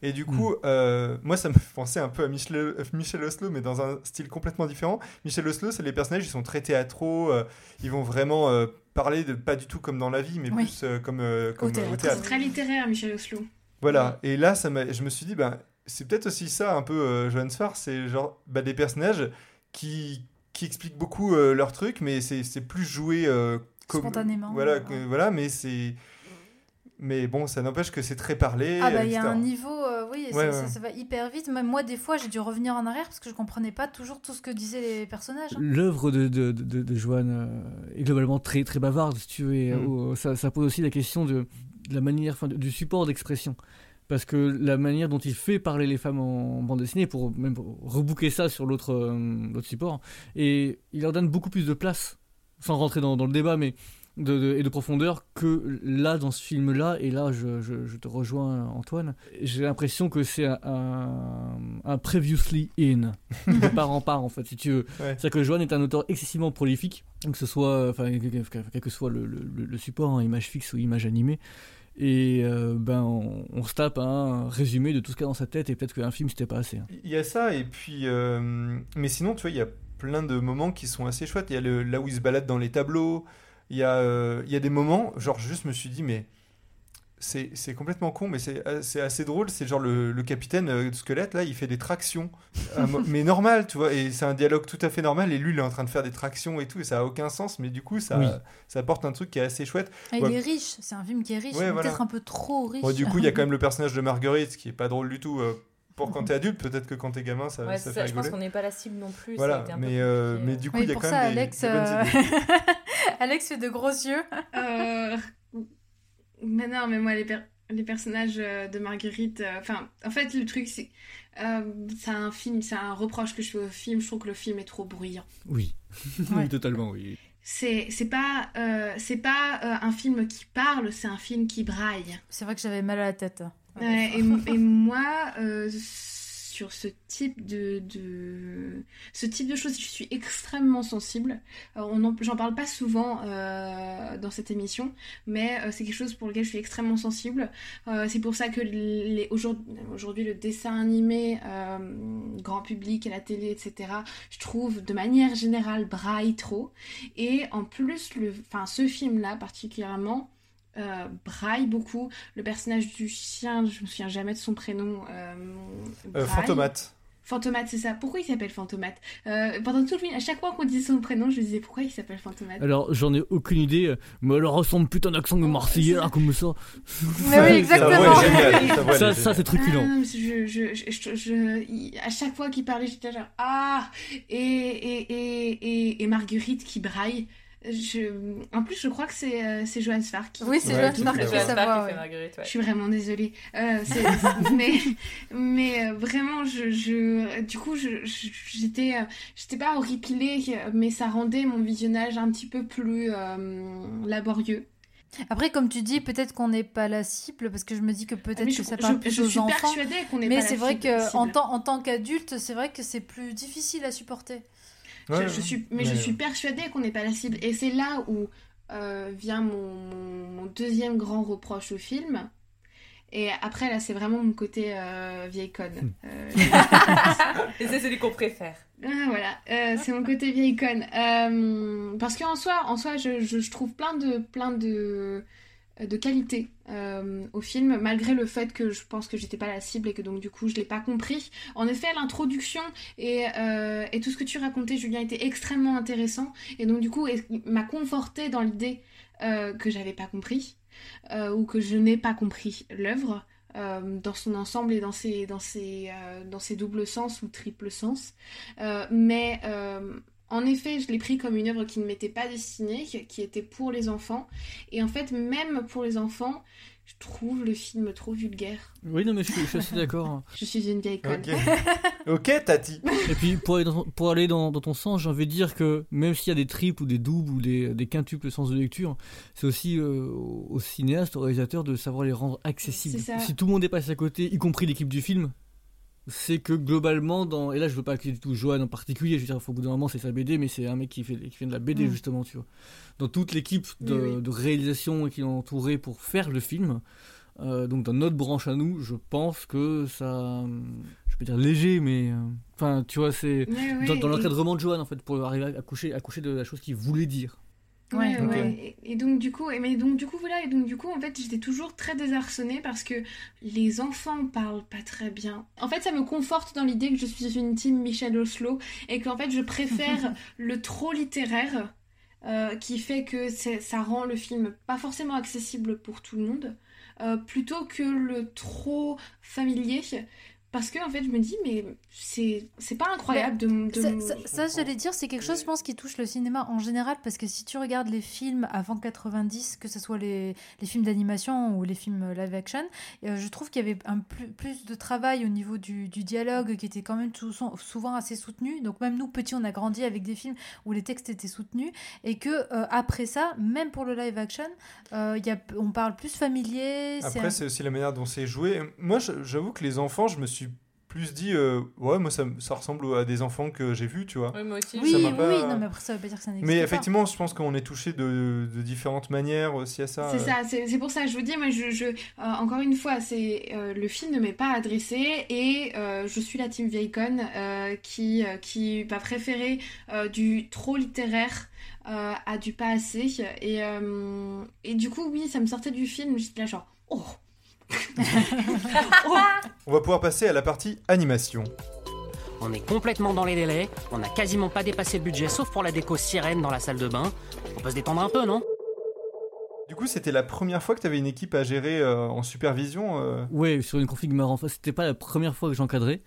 Et du coup, euh, moi, ça me fait penser un peu à Michel, euh, Michel Oslo, mais dans un style complètement différent. Michel Oslo, c'est les personnages, ils sont très théâtraux, euh, ils vont vraiment euh, parler de pas du tout comme dans la vie, mais Oui. plus euh, comme, euh, comme euh, théâtre. au C'est très littéraire, Michel Oslo. Voilà, et là, ça m'a- je me suis dit, ben, c'est peut-être aussi ça, un peu, euh, Johannes Farr, c'est genre bah, des personnages qui, qui expliquent beaucoup euh, leurs trucs, mais c'est c'est plus joué euh, comme. Spontanément, Voilà, ouais. voilà mais c'est. Mais bon, ça n'empêche que c'est très parlé. Ah bah il y a un niveau, euh, oui, ça, Ouais, ça- ouais. ça va hyper vite. Même moi, des fois, j'ai dû revenir en arrière parce que je comprenais pas toujours tout ce que disaient les personnages. hein. L'œuvre de, de, de, de Joanne euh, est globalement très, très bavarde, si tu veux. et, Mm. euh, ça, ça pose aussi la question de, de la manière, du support d'expression. Parce que la manière dont il fait parler les femmes en bande dessinée, pour même rebooker ça sur l'autre euh, support, et il leur donne beaucoup plus de place, sans rentrer dans, dans le débat, mais de, de- et de profondeur que là dans ce film-là. Et là, je, je, je te rejoins, Antoine. J'ai l'impression que c'est un, un, un previously in, de part en part, en fait, si tu veux. Ouais. C'est-à-dire que Joanne est un auteur excessivement prolifique, que ce soit, enfin, quel que soit le, le- le- le support, hein, image fixe ou image animée. Et euh, ben, on, se tape un résumé de tout ce qu'il y a dans sa tête, et peut-être qu'un film, c'était pas assez. hein. Il y a ça, et puis. euh, Mais sinon, tu vois, il y a plein de moments qui sont assez chouettes. Il y a le, là où il se balade dans les tableaux. Il y, a, euh, il y a des moments, genre, juste me suis dit, mais. C'est c'est complètement con, mais c'est euh, c'est assez drôle. C'est genre le, le capitaine euh, squelette, là, il fait des tractions. Mo- mais normal, tu vois. Et c'est un dialogue tout à fait normal. Et lui, il est en train de faire des tractions et tout. Et ça a aucun sens. Mais du coup, ça, Oui. ça apporte un truc qui est assez chouette. Et Ouais. Il est riche, c'est un film qui est riche, Ouais, voilà. peut-être un peu trop riche. Du coup, il y a quand même le personnage de Marguerite qui est pas drôle du tout. euh, pour quand t'es adulte, peut-être que quand t'es gamin, ça, Ouais, ça c'est fait ça, je pense rigoler. qu'on n'est pas la cible non plus. ça a Voilà, mais, euh, mais euh. du coup, Oui, il y a pour quand ça, même Alex, des bonnes euh, idées. Alex fait de gros yeux. Euh, Mais non, mais moi, les per- les personnages euh, de Marguerite. euh, Enfin, en fait, le truc, c'est. euh, c'est un film, c'est un reproche que je fais au film. Je trouve que le film est trop bruyant. Oui. Ouais. oui, totalement, oui. C'est c'est pas, euh, c'est pas euh, un film qui parle, c'est un film qui braille. C'est vrai que j'avais mal à la tête. Ouais, et, et moi, euh, sur ce type de, ce type de choses, je suis extrêmement sensible. Euh, J'en parle pas souvent euh, dans cette émission, mais euh, c'est quelque chose pour lequel je suis extrêmement sensible. C'est pour ça que les, aujourd'hui, aujourd'hui, le dessin animé, grand public et la télé, etc., je trouve de manière générale braille trop. Et en plus, le, enfin, ce film-là particulièrement, euh, braille beaucoup. Le personnage du chien, je me souviens jamais de son prénom. Euh, Euh, braille. Fantomate. Fantomate, c'est ça. Pourquoi il s'appelle Fantomate euh, Pendant tout le film, à chaque fois qu'on disait son prénom, je me disais pourquoi il s'appelle Fantomate. Alors, j'en ai aucune idée, mais elle ressemble putain d'accent de Marseillais, là, comme ça. Mais oui, exactement. Ça, est ça c'est truculent. Ah, non, mais je, je, je, je- je- il- à chaque fois qu'il parlait, j'étais genre ah et et, et, et, et Marguerite qui braille. Je, en plus, je crois que c'est euh, c'est Johannes Farr qui. Oui, c'est Ouais, Farr fait. qui C'est fait ouais. Marguerite, ouais. Je suis vraiment désolée. Euh, c'est- mais mais euh, vraiment, je, je, du coup, je, je- j'étais, euh, j'étais pas horripilée, mais ça rendait mon visionnage un petit peu plus euh, laborieux. Après, comme tu dis, peut-être qu'on n'est pas la cible, parce que je me dis que peut-être Ah, Mais que je, ça je- parle plus je aux suis enfants. persuadée qu'on n'est Mais pas c'est la vrai cible- que en cible. tant, en tant qu'adulte, c'est vrai que c'est plus difficile à supporter. Je- Ouais, je, suis, mais je suis persuadée qu'on n'est pas la cible. Et c'est là où euh, vient mon, mon- mon deuxième grand reproche au film. Et après, là, c'est vraiment mon côté euh, vieille conne. Euh, Et c'est celui qu'on préfère. Ah, voilà, Euh, c'est mon côté vieille conne. Euh, parce qu'en soi, en soi je, je- je trouve plein de, plein de, de qualités euh, au film, malgré le fait que je pense que j'étais pas la cible et que donc du coup je l'ai pas compris. En effet, l'introduction et, euh, et tout ce que tu racontais, Julien, était extrêmement intéressant et donc du coup m'a conforté dans l'idée euh, que j'avais pas compris ou que je n'ai pas compris l'œuvre. dans son ensemble et dans ses, dans dans ses doubles sens ou triple sens. Mais en effet, je l'ai pris comme une œuvre qui ne m'était pas destinée, qui était pour les enfants. Et en fait, même pour les enfants, je trouve le film trop vulgaire. Oui, non, mais je suis, je suis assez d'accord. Je suis une vieille conne. Ok. ok, Tati. Et puis, pour aller dans, pour aller dans, dans ton sens, j'ai envie de dire que même s'il y a des triples ou des doubles ou des, des quintuples sens de lecture, c'est aussi euh, aux aux cinéastes, aux réalisateurs de savoir les rendre accessibles. C'est ça. Si tout le monde est passé à côté, y compris l'équipe du film, c'est que globalement, dans... et là je veux pas accuser du tout Johan en particulier, je veux dire, au bout d'un moment c'est sa BD, mais c'est un mec qui fait, qui fait de la BD Mm. justement, tu vois. Dans toute l'équipe de, Oui, oui. de réalisation qui l'ont entouré pour faire le film, euh, donc dans notre branche à nous, je pense que ça, je peux dire léger, mais euh, enfin, tu vois, c'est dans, dans l'encadrement de Johan en fait, pour arriver à coucher, à coucher de la chose qu'il voulait dire. Ouais, Ouais. Et, et donc du coup, et mais donc du coup voilà, et donc du coup en fait j'étais toujours très désarçonnée parce que les enfants parlent pas très bien. En fait, ça me conforte dans l'idée que je suis une team Michel Oslo et qu'en fait je préfère le trop littéraire euh, qui fait que ça rend le film pas forcément accessible pour tout le monde, euh, plutôt que le trop familier. Parce que en fait je me dis mais c'est c'est pas incroyable de, de Ça, me- ça- ça, j'allais dire, c'est quelque chose, je pense, qui touche le cinéma en général, parce que si tu regardes les films avant 90, que ce soit les, les films d'animation ou les films live action, euh, je trouve qu'il y avait un plus, plus de travail au niveau du, du dialogue qui était quand même tout- souvent assez soutenu. Donc même nous, petits, on a grandi avec des films où les textes étaient soutenus, et que euh, après ça, même pour le live action, euh, il y a, on parle plus familier. c'est Après, un- c'est aussi la manière dont c'est joué. Moi, j'avoue que les enfants, je me suis plus dit, euh, ouais, moi, ça, ressemble à des enfants que j'ai vus, tu vois. Oui, moi aussi. Oui, ça oui, m'a pas- oui, non, mais après ça veut pas dire que ça n'existe Mais pas. effectivement, je pense qu'on est touché de, de différentes manières aussi à ça. C'est euh. ça, c'est c'est pour ça que je vous dis, moi, je, je, euh, encore une fois, c'est euh, le film ne m'est pas adressé et euh, je suis la team euh, qui, euh, qui va préférer euh, du trop littéraire euh, à du pas assez. Et, euh, et du coup, oui, ça me sortait du film, j'étais là genre, Oh On va pouvoir passer à la partie animation. On est complètement dans les délais, on n'a quasiment pas dépassé le budget sauf pour la déco sirène dans la salle de bain. On peut se détendre un peu, non? Du coup, c'était la première fois que tu avais une équipe à gérer euh, en supervision. euh? Ouais, sur une config marrant. Enfin, c'était pas la première fois que j'encadrais.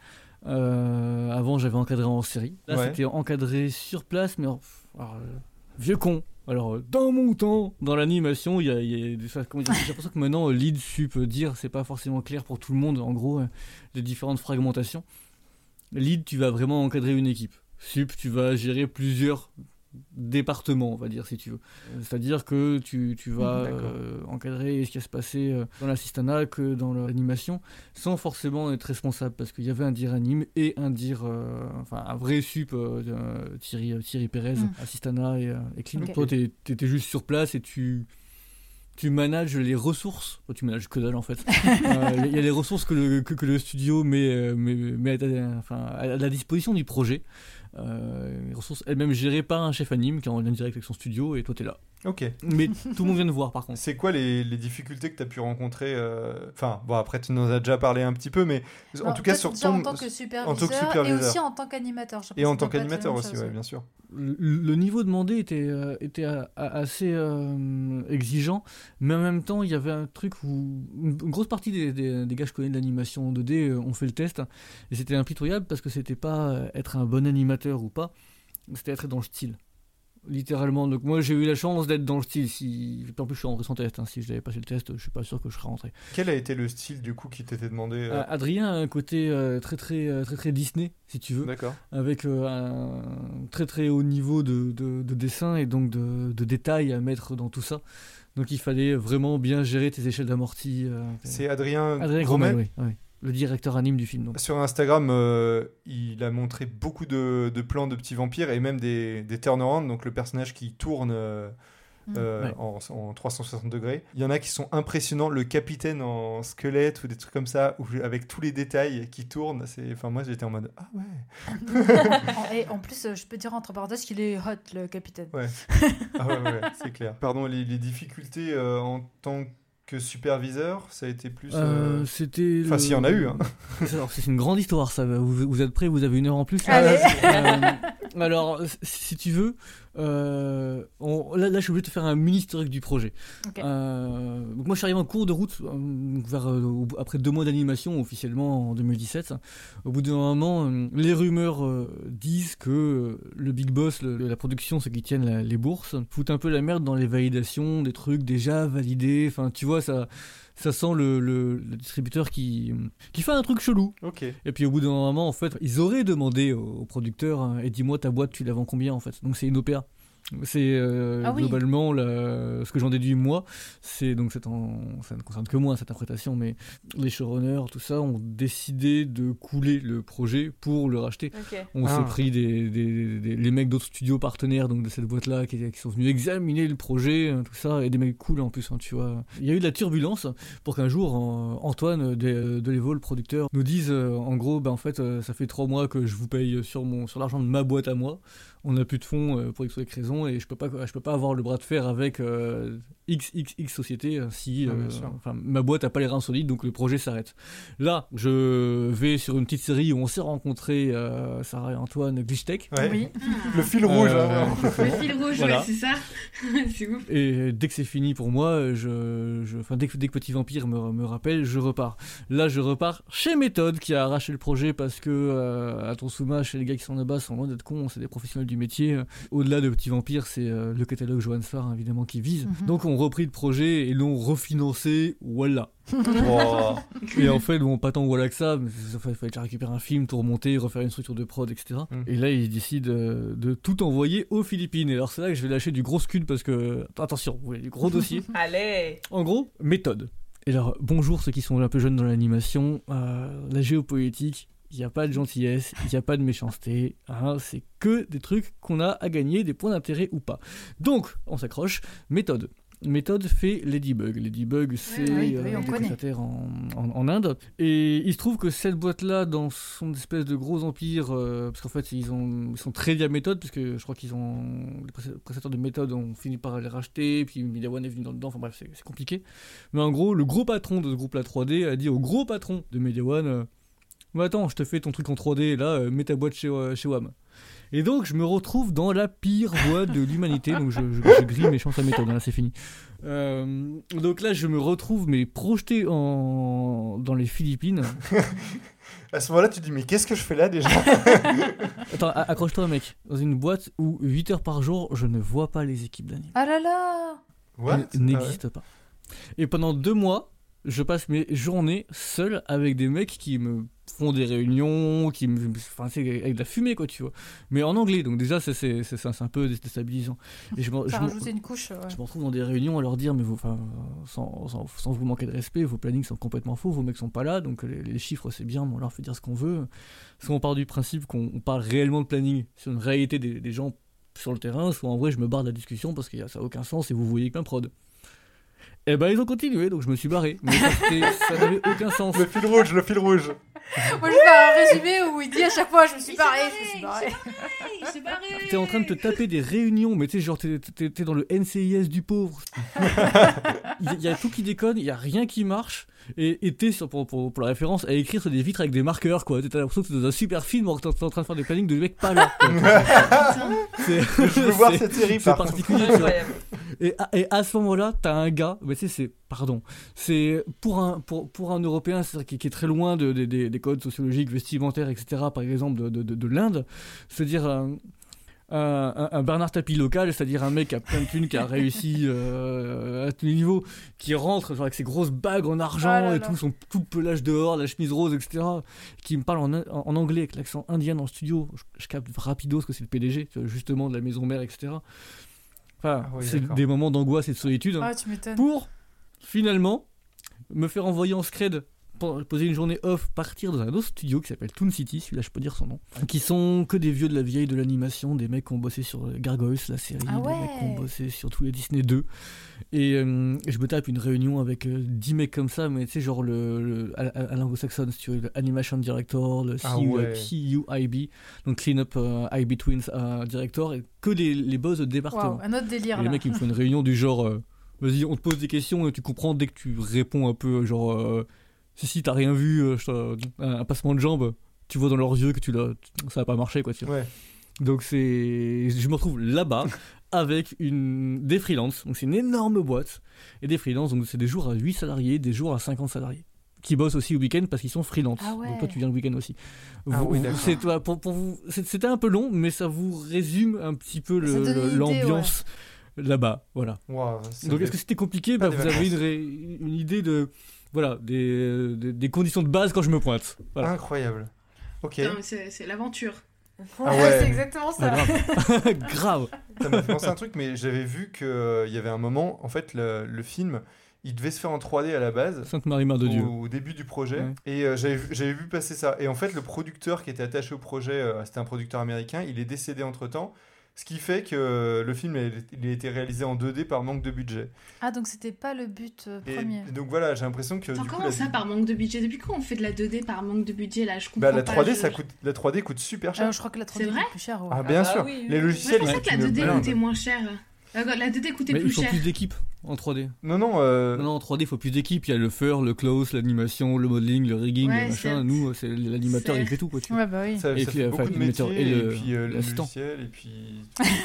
Euh, avant, j'avais encadré en série. Là, Ouais. c'était encadré sur place, mais alors, euh, vieux con. Alors, euh, dans mon temps, dans l'animation, il y a, il y a des- dire, j'ai l'impression que maintenant, euh, lead, sup, euh, dire, c'est pas forcément clair pour tout le monde, en gros, les différentes fragmentations. Lead, tu vas vraiment encadrer une équipe. Sup, tu vas gérer plusieurs départements, on va dire, si tu veux. Euh, C'est-à-dire que tu, tu vas euh, encadrer ce qui va se passer euh, dans l'assistanat que dans l'animation, sans forcément être responsable, parce qu'il y avait un dire anime et un dire, euh, enfin, un vrai sup, euh, euh, Thierry, Thierry Pérez, Mm. assistana et, euh, et. Ok. Toi, t'es- t'étais juste sur place et tu tu manages les ressources, tu manages que dalle en fait. Euh, Il y a les ressources que le, que, que le studio met, euh, met, met à, ta- enfin, à la disposition du projet. Euh, les ressources elles-mêmes gérées par un chef anime qui est en lien direct avec son studio et toi t'es là. Ok. Mais tout le monde vient de voir par contre. C'est quoi les, les difficultés que tu as pu rencontrer euh, Enfin, bon, après, tu nous as déjà parlé un petit peu, mais en tout cas, sur ton. en tant que superviseur, en tant que et aussi en tant qu'animateur. je Et en tant qu'animateur aussi, ouais, bien sûr. Le, le niveau demandé était, euh, était assez euh, exigeant, mais en même temps, il y avait un truc où une grosse partie des, des, des gars que je connais de l'animation en 2D euh, ont fait le test, et c'était impitoyable parce que c'était pas être un bon animateur ou pas, c'était être dans le style. Littéralement, donc moi j'ai eu la chance d'être dans le style. Si... En plus, je suis rentré sans test. hein. Si je n'avais passé le test, je suis pas sûr que je serais rentré. Quel a été le style du coup qui t'était demandé euh, Euh, Adrien a un côté euh, très, très, très très Disney, si tu veux. D'accord. Avec euh, un très très haut niveau de, de, de dessin et donc de, de détails à mettre dans tout ça. Donc il fallait vraiment bien gérer tes échelles d'amorti. C'est Adrien, Adrien Gromet Gromet, oui, oui. Le directeur anime du film. Donc. Sur Instagram, euh, il a montré beaucoup de, de plans de petits vampires et même des, des turnarounds, donc le personnage qui tourne euh, Mm. euh, Ouais. en, en 360 degrés. Il y en a qui sont impressionnants, le capitaine en squelette ou des trucs comme ça, où, avec tous les détails qui tournent. Enfin moi j'étais en mode ah ouais. Et en plus, je peux dire entre parenthèses qu'il est hot, le capitaine. Ouais. Ah ouais, ouais, c'est clair. Pardon, les, les difficultés euh, en tant que superviseur, ça a été plus. euh, Euh, c'était. Enfin, le- s'il y en a eu. Hein. C'est une grande histoire, ça. Vous, vous êtes prêts Vous avez une heure en plus Allez. Euh, Alors, si- si tu veux, euh, on- là, là, je suis obligé de te faire un mini historique du projet. Euh, donc moi, je suis arrivé en cours de route euh, vers, euh, après deux mois d'animation officiellement en 2017. Au bout d'un moment, les rumeurs disent que le big boss, le- la production, ceux qui tiennent la- les bourses, foutent un peu la merde dans les validations des trucs déjà validés. Enfin, tu vois, ça, ça sent le, le- le distributeur qui, qui fait un truc chelou. Ok. Et puis au bout d'un moment, en fait, ils auraient demandé au, au producteur hein, et dis-moi ta boîte, tu la vends combien en fait? Donc c'est une OPA. C'est euh, Ah oui. globalement la- ce que j'en déduis moi. C'est donc en- ça ne concerne que moi cette interprétation, mais les showrunners, tout ça, ont décidé de couler le projet pour le racheter. On Ah. s'est pris des, des- des- les mecs d'autres studios partenaires donc de cette boîte-là qui, qui sont venus examiner le projet, hein, tout ça, et des mecs cool en plus, hein, tu vois. Il y a eu de la turbulence pour qu'un jour Antoine de, de l'Evo, le producteur, nous dise euh, en gros, bah, en fait, euh, ça fait trois mois que je vous paye sur, mon, sur l'argent de ma boîte à moi. On n'a plus de fonds euh, pour X ou Y raison et je peux pas, je peux pas avoir le bras de fer avec euh, XXX société euh, si Ah, euh, enfin, ma boîte a pas les reins solides donc le projet s'arrête. Là, je vais sur une petite série où on s'est rencontrés, euh, Sarah et Antoine Glitchtech. Ouais. Oui. Le fil rouge. Euh, hein. Le fil rouge, Voilà. ouais, c'est ça. c'est ouf. Et dès que c'est fini pour moi, je, je, enfin, dès, que, dès que Petit Vampire me, me rappelle, je repars. Là, je repars chez Méthode qui a arraché le projet parce que euh, à Tonsuma, chez les gars qui sont là-bas, sont loin d'être cons, c'est des professionnels du métier. Au-delà de Petit Vampire, c'est euh, le catalogue Johan Farr évidemment qui vise. Mhm. Donc, on repris le projet et l'ont refinancé. Voilà. Oh. Et en fait, bon, pas tant voilà que ça, mais il fallait déjà récupérer un film, tout remonter, refaire une structure de prod, etc. Mm. Et là, ils décident euh, de tout envoyer aux Philippines. Et alors, c'est là que je vais lâcher du gros scud parce que, attention, vous voyez, du gros dossier. Allez En gros, méthode. Et alors, bonjour ceux qui sont un peu jeunes dans l'animation. euh, la géopolitique, il n'y a pas de gentillesse, il n'y a pas de méchanceté. hein, c'est que des trucs qu'on a à gagner, des points d'intérêt ou pas. Donc, on s'accroche. Méthode. Méthode fait Ladybug. Ladybug, c'est oui, euh, oui, prestataires en, en- en Inde. Et il se trouve que cette boîte-là, dans son espèce de gros empire, euh, parce qu'en fait, ils, ont, ils sont très liés à méthode, puisque je crois qu'ils ont. Les presta- prestataires de méthode ont fini par les racheter, puis Media One est venu dans dedans, enfin bref, c'est compliqué. Mais en gros, le gros patron de ce groupe-là 3D a dit au gros patron de Media One euh, attends, je te fais ton truc en 3D, là, euh, mets ta boîte chez, euh, chez WAM. Et donc, je me retrouve dans la pire voie de l'humanité. Donc, je, je, je grille mes chances à méthode. hein, là, c'est fini. Euh, donc là, je me retrouve, mais projeté en... dans les Philippines. À ce moment-là, tu te dis, mais qu'est-ce que je fais là déjà? Attends, accroche-toi, mec. Dans une boîte où 8 heures par jour, je ne vois pas les équipes d'anime. Ah là là What? Elle n'existe pas. Et pendant deux mois, je passe mes journées seul avec des mecs qui me font des réunions, qui. Enfin, c'est avec de la fumée, quoi, tu vois. Mais en anglais, donc déjà, c'est c'est- c'est- c'est un peu déstabilisant. Et je, m'en- je m'en- une couche. ouais. je me retrouve dans des réunions à leur dire, mais vous, enfin, sans, sans, sans vous manquer de respect, vos plannings sont complètement faux, vos mecs sont pas là, donc les, les chiffres c'est bien, mais on leur fait dire ce qu'on veut. Soit on part du principe qu'on on parle réellement de planning sur une réalité des, des gens sur le terrain, soit en vrai je me barre de la discussion parce que ça n'a aucun sens et vous voyez ma prod. Et ben ils ont continué, donc je me suis barré. Mais ça, n'avait aucun sens. Le fil rouge, le fil rouge. Moi, je fais un résumé où il dit à chaque fois Je me suis barré, je me suis barré. Il s'est barré T'es en train de te taper des réunions, mais tu sais, genre, t'es, dans le NCIS du pauvre. Il y, a- il y a tout qui déconne, il y a rien qui marche. Et sur- pour, pour, pour la référence, à écrire sur des vitres avec des marqueurs, quoi. T'as l'impression que t'es dans un super film que t'es en train de faire des plannings de mecs pas là. Je veux voir c'est- cette série, C'est particulier. Et à, et à ce moment-là, t'as un gars, mais tu sais, c'est, pardon, c'est pour un, pour, pour un Européen qui, qui est très loin de, de- des- des codes sociologiques, vestimentaires, etc., par exemple, de, de, de- de l'Inde, c'est-à-dire un, un- un- un Bernard Tapie local, c'est-à-dire un mec qui a plein de thunes, qui a réussi euh, à tous les niveaux, qui rentre genre, avec ses grosses bagues en argent Ah là et là. tout, son tout pelage dehors, la chemise rose, etc., qui me parle en, en- en anglais avec l'accent indien dans le studio. Je, je capte rapido ce que c'est le PDG, justement, de la maison mère, etc. Enfin, Ah oui, c'est des moments d'angoisse et de solitude. hein, Ah, tu m'étonnes. pour finalement me faire envoyer en scred poser une journée off, partir dans un autre studio qui s'appelle Toon City, celui-là je peux dire son nom, qui sont que des vieux de la vieille de l'animation, des mecs qui ont bossé sur Gargoyles, la série, Ah des mecs qui ont bossé sur tous les Disney 2. Et euh, je me tape une réunion avec euh, 10 mecs comme ça, mais tu sais, genre le, le- à, à- l'anglo-saxonne, si tu veux, le Animation Director, le Ah CU, ouais. CUIB, donc Clean Up euh, IB Twins euh, Director, et que les, les boss de département. Un autre délire. Et les là. mecs, ils me font une réunion du genre, euh, vas-y, on te pose des questions et tu comprends dès que tu réponds un peu, genre, euh, si, si, t'as rien vu, euh, je un, un passement de jambe, tu vois dans leurs yeux que tu l'as, ça va pas marcher, quoi, tu vois. Ouais. Donc c'est, je me retrouve là-bas avec une, des freelances, donc c'est une énorme boîte, et des freelances, donc c'est des jours à 8 salariés, des jours à 50 salariés. Qui bossent aussi au week-end parce qu'ils sont freelance. Ah ouais. Donc toi tu viens le week-end aussi. Ah oui, c'est, pour, pour vous, c'était un peu long, mais ça vous résume un petit peu l'ambiance là-bas. Voilà. Donc est-ce que c'était compliqué? Pas Bah, Vous avez vacances. une, ré- une idée de voilà des, des, des conditions de base quand je me pointe. Voilà. Incroyable. Ok. C'est l'aventure. Ah ouais. c'est exactement ça. Ah, grave. grave. Ça m'a fait penser à un truc, mais j'avais vu qu'il y avait un moment, en fait, le, le film, il devait se faire en 3D à la base. Sainte Marie Mère de Dieu. Au, au début du projet. Ouais. Et euh, j'avais vu- j'avais vu passer ça. Et en fait, le producteur qui était attaché au projet, euh, c'était un producteur américain, il est décédé entre temps. Ce qui fait que euh, le film il a été réalisé en 2D par manque de budget. Ah, donc c'était pas le but euh, premier. et donc voilà, j'ai l'impression que. Attends, du coup, comment la, ça par manque de budget? Depuis quand on fait de la 2D par manque de budget là? Je comprends bah, la pas. 3D, je- ça coûte, la 3D coûte super cher. Ah, je crois que la 3D C'est vrai? est plus cher. ouais. Ah, bien bah sûr. oui, oui. Les je logiciels. pensais ils que la coûtent une 2D blinde. coûtait moins cher. La 2D coûtait Mais plus il faut cher. plus d'équipes en 3D. Non, non. euh, Non, non, en 3D, il faut plus d'équipes. Il y a le fur, le close, l'animation, le modeling, le rigging, Ouais, le machin. certes. Nous, c'est l'animateur, il fait tout, quoi. Tu. Ouais, bah oui. Ça, Et ça puis, fait beaucoup enfin, de l'animateur métiers, et et, le- puis euh, l'assistant. et puis...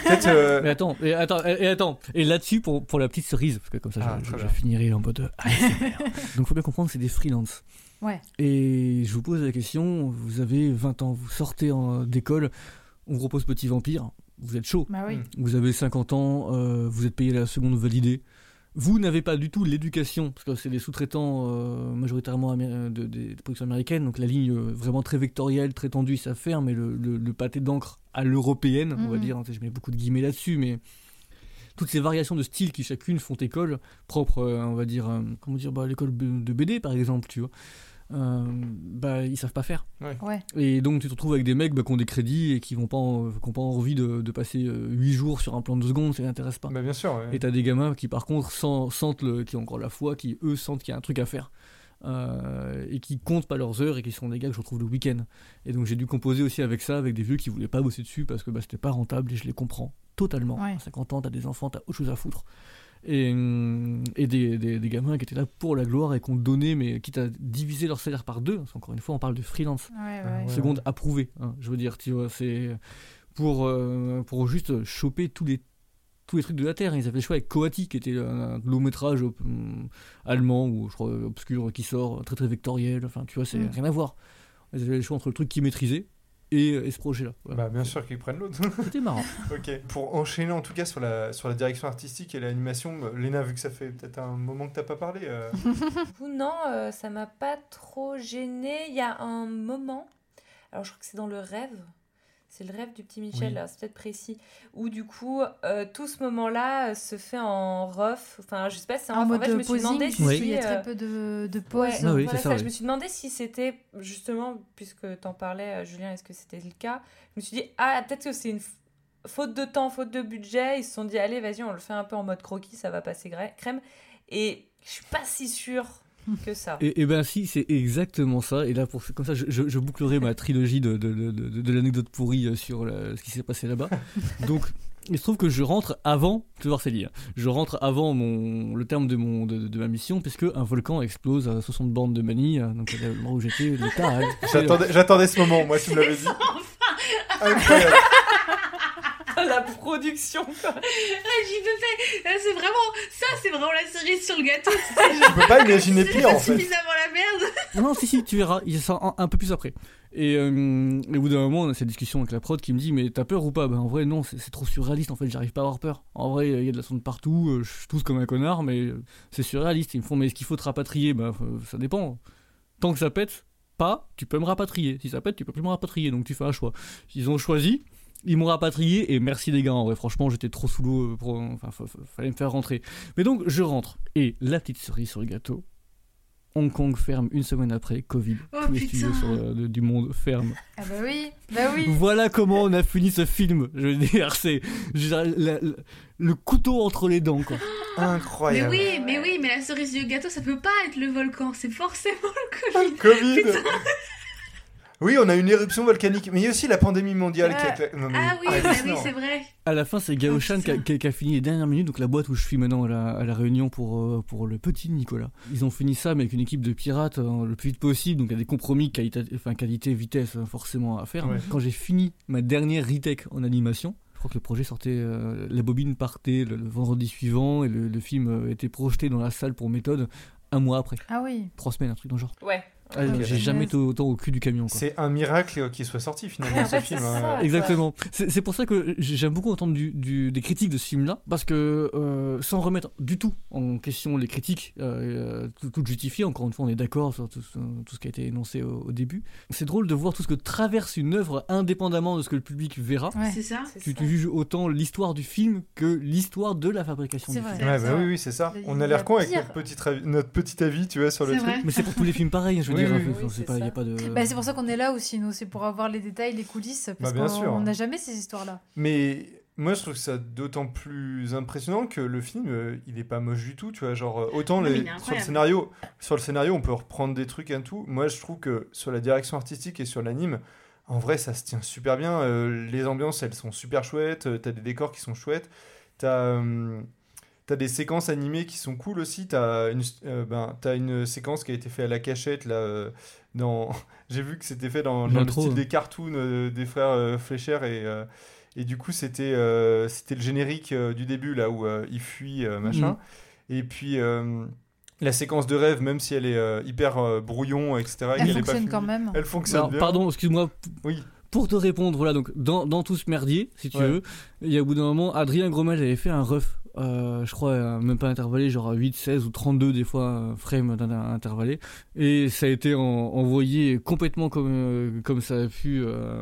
Peut-être... euh, Mais attends, et attends, et, et attends. Et là-dessus, pour, pour la petite cerise, parce que comme ça, Ah, je, finirai en mode ASMR. Donc, faut bien comprendre que c'est des freelances. Ouais. Et je vous pose la question, vous avez 20 ans, vous sortez d'école, on vous propose Petit Vampire, vous êtes chaud. Bah oui. Vous avez 50 ans, euh, vous êtes payé la seconde validée. Vous n'avez pas du tout l'éducation, parce que c'est des sous-traitants euh, majoritairement euh, de, des productions américaines, donc la ligne vraiment très vectorielle, très tendue, ça faire, mais le, le- le pâté d'encre à l'européenne, on va Mhm. dire, hein, je mets beaucoup de guillemets là-dessus, mais toutes ces variations de style qui chacune font école, propre, euh, on va dire, euh, comment dire, bah, l'école de BD par exemple, tu vois. Euh, bah, ils savent pas faire. Ouais. Et donc tu te retrouves avec des mecs bah, qui ont des crédits et qui n'ont pas, en- qui ont pas envie de, de passer 8 jours sur un plan de 2 secondes, ça les intéresse pas. Bah, bien sûr, ouais. Et t'as des gamins qui par contre sent- sentent le, qui ont encore la foi, qui eux sentent qu'il y a un truc à faire. Euh, et qui comptent pas leurs heures et qui sont des gars que je retrouve le week-end. Et donc j'ai dû composer aussi avec ça, avec des vieux qui voulaient pas bosser dessus parce que bah, c'était pas rentable et je les comprends totalement. Ouais. À 50 ans, t'as des enfants, t'as autre chose à foutre. Et, et des, des, des gamins qui étaient là pour la gloire et qui ont donné, mais quitte à diviser leur salaire par deux, parce qu'encore une fois on parle de freelance Ouais, Ah ouais. ouais. seconde approuvée. hein, je veux dire, tu vois, c'est pour, euh, pour juste choper tous les, tous les trucs de la Terre. Ils avaient le choix avec Coati, qui était un, long métrage allemand, ou je crois obscur, qui sort, très très vectoriel. Enfin, tu vois, c'est Mm. rien à voir. Ils avaient le choix entre le truc qu'ils maîtrisaient et, et ce projet-là. Voilà. Bah, bien sûr qu'ils prennent l'autre. C'était marrant. ok. Pour enchaîner en tout cas sur la, sur la direction artistique et l'animation, euh, Léna, vu que ça fait peut-être un moment que t'as pas parlé. euh, non, euh, ça m'a pas trop gêné. Il y a un moment, alors je crois que c'est dans le rêve. C'est le rêve du petit Michel, Oui. c'est peut-être précis. Où du coup, euh, tout ce moment-là euh, se fait en rough. Enfin, je sais pas si c'est en En rough. mode fait, je me suis demandé si. y a très euh, peu de, de Ouais. Ah oui, voilà c'est ça, ça. oui. Je me suis demandé si c'était justement, puisque t'en parlais, Julien, est-ce que c'était le cas? Je me suis dit, ah, peut-être que c'est une faute de temps, faute de budget. Ils se sont dit, allez, vas-y, on le fait un peu en mode croquis, ça va passer crème. Et je suis pas si sûre que ça. Et, et ben si, c'est exactement ça. Et là, pour, comme ça, je, je- je bouclerai ma trilogie de, de, de, de- de l'anecdote pourrie euh, sur la- ce qui s'est passé là-bas. Donc, il se trouve que je rentre avant, tu vas voir c'est lié, hein. je rentre avant mon, le terme de, mon, de, de ma mission, puisque un volcan explose à 60 bornes de Manille, euh, donc là où j'étais, le j'attendais ce moment, moi, tu me l'avais dit. Incroyable. la production, quoi. Ah, J'y peux pas. Là, C'est vraiment ça, c'est vraiment la cerise sur le gâteau. Je peux pas imaginer pire, en fait. Suffisamment la merde. Non, non, si, si, tu verras, il sort un, un peu plus après. Et, euh, et au bout d'un moment, on a cette discussion avec la prod qui me dit Mais t'as peur ou pas? Ben en vrai, non, c'est trop surréaliste. En fait, j'arrive pas à avoir peur. En vrai, il y a de la sonde partout, euh, je tousse comme un connard, mais euh, c'est surréaliste. Ils me font Mais est-ce qu'il faut te rapatrier? Ben euh, ça dépend. Tant que ça pète, pas, tu peux me rapatrier. Si ça pète, tu peux plus me rapatrier. Donc tu fais un choix. Ils ont choisi. Ils m'ont rapatrié et merci les gars. En vrai, franchement, j'étais trop sous l'eau. euh, pour- Enfin, fa- fa- fallait me faire rentrer. Mais donc, je rentre. Et la petite cerise sur le gâteau, Hong Kong ferme une semaine après, Covid. Oh, Tous les putain. studios sur, euh, de- du monde ferment. Ah bah oui, bah oui. Voilà comment on a fini ce film. Je veux dire, c'est le couteau entre les dents. Quoi. Mais Incroyable. oui, mais oui, mais la cerise du gâteau, ça peut pas être le volcan, c'est forcément le Covid. Covid. Oui, on a une éruption volcanique, mais il y a aussi la pandémie mondiale qui a cla- non, mais Ah oui, bah oui, c'est vrai. À la fin, c'est Gao Shan qui, a- qui a- qui a fini les dernières minutes, donc la boîte où je suis maintenant à la, à la réunion pour, euh, pour le petit Nicolas. Ils ont fini ça, mais avec une équipe de pirates euh, le plus vite possible, donc il y a des compromis qualité, enfin, qualité, vitesse euh, forcément à faire. Ouais. Quand j'ai fini ma dernière retake en animation, je crois que le projet sortait, euh, la bobine partait le, le vendredi suivant et le, le film était projeté dans la salle pour méthode un mois après. Ah oui. Trois semaines, un truc dans le genre. Ouais. Ah. J'ai jamais été autant au cul du camion. C'est un miracle qu'il soit sorti finalement En ce film. hein. Exactement. C'est pour ça que j'aime beaucoup entendre du, du- des critiques de ce film-là, parce que euh, sans remettre du tout en question les critiques, euh, euh, tout, tout justifié, encore une fois on est d'accord sur tout, ce- tout ce qui a été énoncé au, au début, c'est drôle de voir tout ce que traverse une œuvre indépendamment de ce que le public verra. Ouais. C'est ça. Tu, ça. tu juges autant l'histoire du film que l'histoire de la fabrication du vrai. film. Ouais, bah oui, oui, c'est ça. On a l'air con avec notre petit, avis, notre petit avis, tu vois, sur le truc. vrai. Mais c'est pour tous les films pareils, je veux Oui, dire. oui, enfin, oui, c'est pas, pas de. Bah, pour ça qu'on est là aussi, nous. C'est pour avoir les détails, les coulisses. Parce Bah, qu'on n'a jamais ces histoires-là. Mais moi, je trouve ça d'autant plus impressionnant que le film, euh, il est pas moche du tout, tu vois. Genre, euh, autant les- sur le scénario, sur le scénario, on peut reprendre des trucs et tout. Moi, je trouve que sur la direction artistique et sur l'anime, en vrai, ça se tient super bien. Euh, les ambiances, elles sont super chouettes. euh, T'as des décors qui sont chouettes. T'as euh, T'as des séquences animées qui sont cool aussi. T'as une, euh, ben, t'as une séquence qui a été faite à la cachette là. euh, dans... J'ai vu que c'était fait dans, dans le style hein. des cartoons euh, des frères euh, Fleischer et, euh, et du coup c'était euh, c'était le générique euh, du début là où euh, il fuit euh, machin. Et puis euh, la séquence de rêve, même si elle est euh, hyper euh, brouillon, etc. et Elle qu'elle est pas fonctionne quand même. Elle fonctionne Alors, bien. pardon, excuse-moi. Oui. Pour te répondre, voilà, donc dans, dans tout ce merdier, si tu Ouais. veux, il y a au bout d'un moment, Adrien Gromel avait fait un ref, euh, je crois, euh, même pas intervallé, genre à 8, 16 ou 32 des fois, euh, d'un intervallé, et ça a été en- envoyé complètement comme, euh, comme ça a pu euh,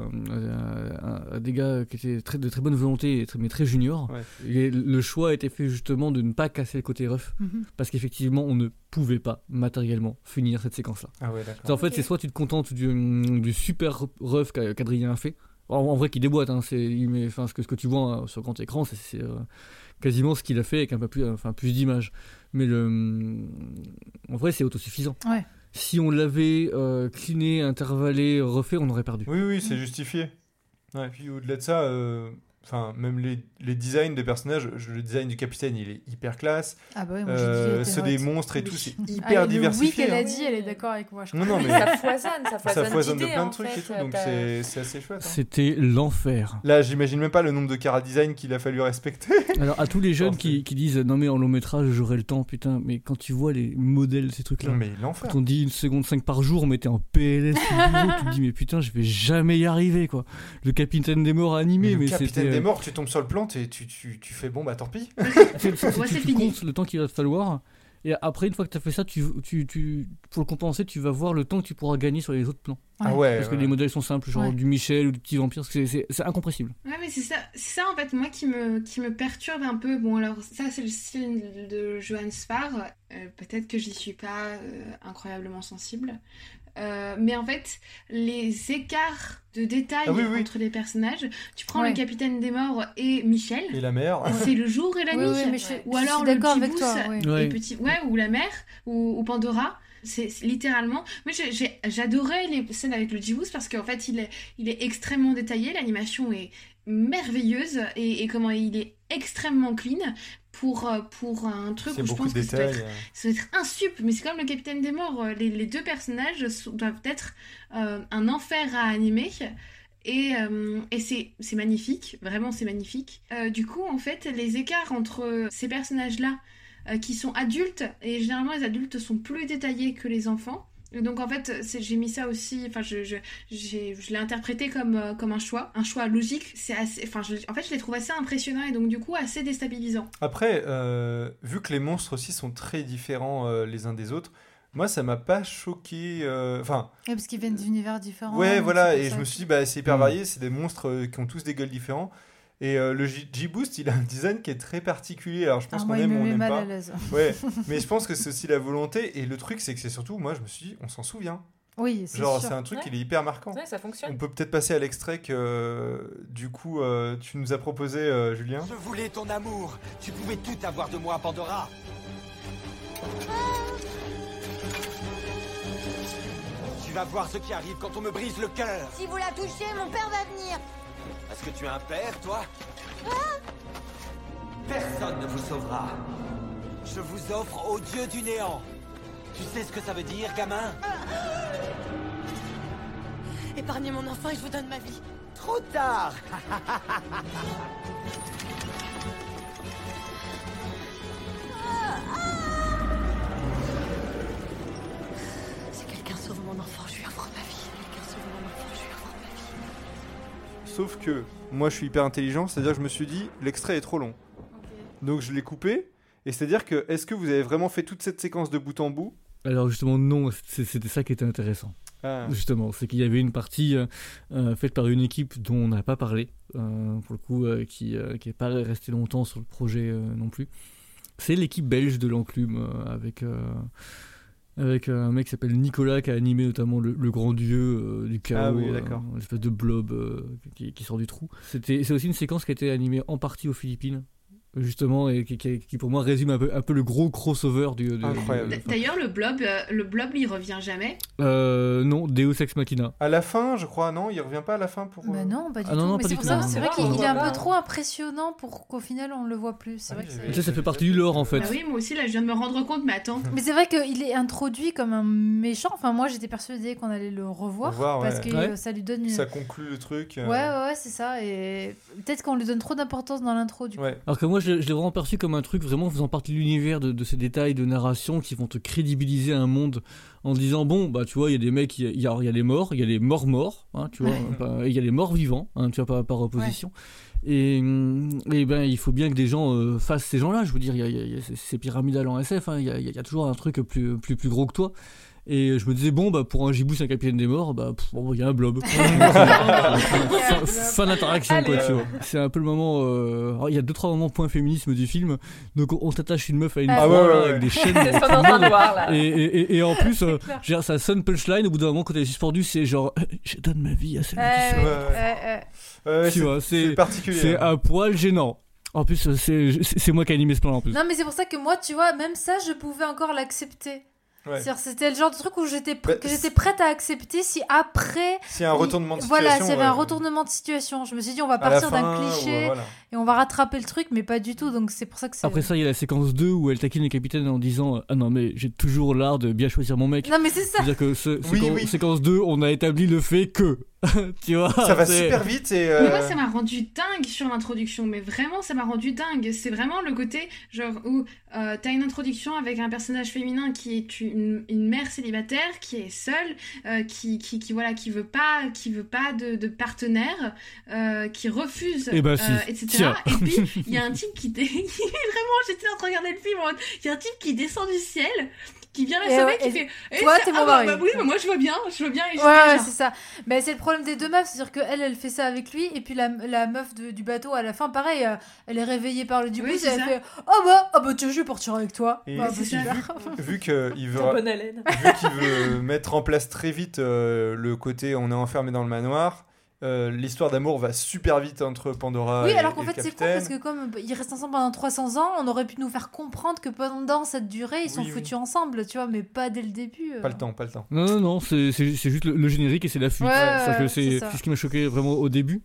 à, à des gars qui étaient très, de très bonne volonté, et très- mais très juniors. Ouais. Et le choix a été fait justement de ne pas casser le côté ref, Mhm. parce qu'effectivement, on ne pouvait pas matériellement finir cette séquence-là. Ah ouais. En fait, c'est soit tu te contentes du, du super ref qu'a- fait. En, en vrai, qui déboîte, hein, c'est, il met- enfin, ce, que, ce que tu vois hein, sur grand écran, c'est, c'est, euh, quasiment ce qu'il a fait avec un peu plus, enfin, plus d'images. Mais le, en vrai, c'est autosuffisant. Ouais. Si on l'avait euh, cliné, intervallé, refait, on aurait perdu. Oui, oui, c'est justifié. Ouais, puis au-delà de ça, euh, Enfin, même les, les designs des personnages, le design du capitaine, il est hyper classe. Ah bah oui, moi, j'ai dit, Euh, était ceux des monstres et Oui. tout, c'est Ah, hyper le diversifié. Oui qu'elle a hein. dit, elle est d'accord avec moi. Je Non, crois. non, mais Ça foisonne, ça foisonne, ça foisonne de plein de trucs fait. et tout, donc T'as- c'est c'est assez chouette. hein. C'était l'enfer. Là, j'imagine même pas le nombre de cara design qu'il a fallu respecter. Alors à tous les jeunes qui, qui disent non mais en long métrage j'aurai le temps putain mais quand tu vois les modèles ces trucs là Non, mais l'enfer. quand on dit une seconde 5 par jour mais t'es en PLS tu te dis mais putain je vais jamais y arriver quoi le capitaine des morts animé Mais mais, le capitaine des euh, morts, tu tombes sur le plan, tu, tu, tu fais bon, bah tant pis. c'est- c'est- Ouais, tu, c'est tu fini. comptes le temps qu'il va te falloir et après une fois que tu as fait ça tu, tu, tu, pour le compenser tu vas voir le temps que tu pourras gagner sur les autres plans Ah ouais. parce que ouais. les modèles sont simples genre Ouais. du Michel ou du petit vampire c'est- c'est c'est incompressible Ouais, mais c'est ça, c'est ça en fait, moi qui me, qui me perturbe un peu. Bon, alors, ça, c'est le style de Johan Spar. Euh, Peut-être que j'y suis pas euh, incroyablement sensible. Euh, mais en fait, les écarts de détails Ah oui, oui. entre les personnages, tu prends Ouais. le capitaine des morts et Michel, Et la mère. c'est le jour et la nuit. oui, mais je, Ou je alors suis le d'accord petit avec toi. et petit, ouais, ou la mère, ou, ou Pandora. C'est littéralement. J'ai- j'adorais les scènes avec le Jibus parce qu'en fait, il est, il est extrêmement détaillé. L'animation est merveilleuse et, et comment il est extrêmement clean pour, euh, pour un truc où je pense que ça doit, être, ça doit être un sup. Mais c'est comme le Capitaine des Morts. euh, Les, les deux personnages doivent être euh, un enfer à animer. Et, euh, et c'est c'est magnifique, vraiment c'est magnifique. Euh, du coup, en fait, les écarts entre ces personnages-là qui sont adultes, et généralement les adultes sont plus détaillés que les enfants. Donc en fait, c'est- j'ai mis ça aussi, enfin je, je, j'ai- je l'ai interprété comme, euh, comme un choix, un choix logique. C'est assez, enfin je- en fait je les trouve assez impressionnants et donc du coup assez déstabilisants. Après, euh, vu que les monstres aussi sont très différents euh, les uns des autres, moi ça m'a pas choqué. euh, Enfin, Ouais, parce qu'ils viennent d'univers différents. ouais, voilà, et je me suis dit, bah, c'est hyper Mm. varié, c'est des monstres qui ont tous des gueules différents. Et euh, le J-Boost, il a un design qui est très particulier. Alors je pense Ah, qu'on moi, il aime me ou on met n'aime mal pas. à l'aise. Ouais, mais je pense que c'est aussi la volonté. Et le truc, c'est que c'est surtout, moi je me suis dit, on s'en souvient. Oui, c'est Genre, sûr. c'est un truc, Ouais. il est hyper marquant. Ouais, ça On fonctionne. peut peut-être passer à l'extrait que euh, du coup euh, tu nous as proposé, euh, Julien. Je voulais ton amour. Tu pouvais tout avoir de moi, Pandora. Tu vas voir ce qui arrive quand on me brise le cœur. Si vous la touchez, mon père va venir. Est-ce que tu as un père, toi Personne ne vous sauvera. Je vous offre au dieu du néant. Tu sais ce que ça veut dire, gamin Épargnez mon enfant et je vous donne ma vie. Trop tard Sauf que moi je suis hyper intelligent, c'est-à-dire que je me suis dit l'extrait est trop long. Donc je l'ai coupé. Et c'est-à-dire que est-ce que vous avez vraiment fait toute cette séquence de bout en bout? Alors justement non c'est- c'était ça qui était intéressant Ah. Justement, c'est qu'il y avait une partie euh, euh, faite par une équipe dont on n'a pas parlé, euh, pour le coup, euh, qui n'est pas restée longtemps sur le projet euh, non plus. C'est l'équipe belge de l'enclume, euh, avec, euh, avec un mec qui s'appelle Nicolas, qui a animé notamment le, le grand dieu euh, du chaos, Ah oui, euh, une espèce de blob euh, qui, qui sort du trou. C'était- C'est aussi une séquence qui a été animée en partie aux Philippines. Justement, et qui, qui- qui, pour moi résume un peu, un peu le gros crossover du. Incroyable. D'ailleurs le blob, euh, le blob il revient jamais? Euh, non, Deus Ex Machina. À la fin, je crois, non? Il revient pas à la fin pour. Bah euh, non, pas du Ah non, tout. non, mais c'est pour tout, ça, c'est vrai qu'il il est un peu trop impressionnant pour qu'au final on le voit plus. C'est Ah vrai oui, que Ça, ça fait partie du lore en fait. Bah oui moi aussi là je viens de me rendre compte mais attends. Mais c'est vrai qu'il est introduit comme un méchant. Enfin, moi j'étais persuadée qu'on allait le revoir. Revoir, ouais. Parce que Ouais. euh, ça lui donne une. Ça conclut le truc. euh, Ouais, ouais, ouais, c'est ça. Et peut-être qu'on lui donne trop d'importance dans l'intro du coup. ouais. Alors que moi, je, je l'ai vraiment perçu comme un truc vraiment faisant partie de l'univers de, de ces détails de narration qui vont te crédibiliser un monde en disant bon, bah tu vois, il y a des mecs, il y y a- les morts, il y a les morts morts, hein, tu vois, il y a les morts vivants, hein, tu vois, par, par opposition. Et, hum, et ben, il faut bien que des gens euh, fassent ces gens-là. Je veux dire, il y a, il y a- il y a- c'est- pyramidal en SF, hein, il y, a, il y a toujours un truc plus, plus, plus gros que toi. Et je me disais, bon, bah, pour un gibou, c'est un capitaine des morts, bah, bon, il y a un blob. fin, fin d'interaction, quoi, tu vois. C'est un peu le moment. euh, Il y a deux, trois moments point féminisme du film. Donc, on, t'attache une meuf à une Ah ouais, ouais, avec des chaînes. De là. Et, et, et- et en plus, euh, ça sonne punchline. Au bout d'un moment, quand elle est suspendue, c'est genre, je donne ma vie à celui qui c'est- vois, c'est- c'est particulier. C'est hein. un poil gênant. En plus, c'est c'est- c'est moi qui ai animé ce plan en plus. Non, mais c'est pour ça que moi, tu vois, même ça, je pouvais encore l'accepter. Ouais. C'est-à-dire, C'était le genre de truc où j'étais pr- Bah, que j'étais prête à accepter si après. A un retournement de Voilà, situation, s'il y avait un retournement de situation. Je me suis dit, on va partir d'un cliché ouais, voilà. et on va rattraper le truc, mais pas du tout. Donc c'est pour ça que c'est. Après ça, il y a la séquence 2 où elle taquine le capitaine en disant Ah non, mais j'ai toujours l'art de bien choisir mon mec. Non, mais c'est ça. C'est-à-dire que ce, Oui, séquence, oui. séquence 2, on a établi le fait que. tu vois Ça va super vite et. Mais euh, moi, ça m'a rendu dingue sur l'introduction, mais vraiment, ça m'a rendu dingue. C'est vraiment le côté, genre, où euh, t'as une introduction avec un personnage féminin qui est une, une mère célibataire, qui est seule, euh, qui, qui, qui, voilà, qui veut pas, qui veut pas de, de partenaire, euh, qui refuse, Eh ben, si. euh, etc. Tiens. Et puis, il y a un type qui, vraiment, j'étais en train de regarder le film, il y a un type qui descend du ciel, qui vient la Et sauver, ouais, qui et fait, Eh, toi, c'est- t'es mon ah, bah, mari. bah oui, mais moi, je vois bien, je vois bien, et je Ouais, c'est ça. Mais c'est le problème des deux meufs, c'est-à-dire qu'elle, elle fait ça avec lui, et puis la, la meuf de- du bateau, à la fin, pareil, euh, elle est réveillée par le du Oui, et elle ça. fait Oh bah, oh bah tiens, je vais partir avec toi. Et Bah, bah, vu- super. vu qu'il veut, T'as bonne haleine. vu qu'il veut mettre en place très vite euh, le côté on est enfermé dans le manoir, euh, l'histoire d'amour va super vite entre Pandora Oui, et, alors qu'en fait, c'est con parce que comme ils restent ensemble pendant 300 ans, on aurait pu nous faire comprendre que pendant cette durée, ils sont Oui, oui. foutus ensemble, tu vois, mais pas dès le début. euh. Pas le temps, pas le temps. Non, non, non, c'est c'est- c'est juste le, le générique et c'est la fuite. Ouais, ouais, c'est ce qui m'a choqué vraiment au début.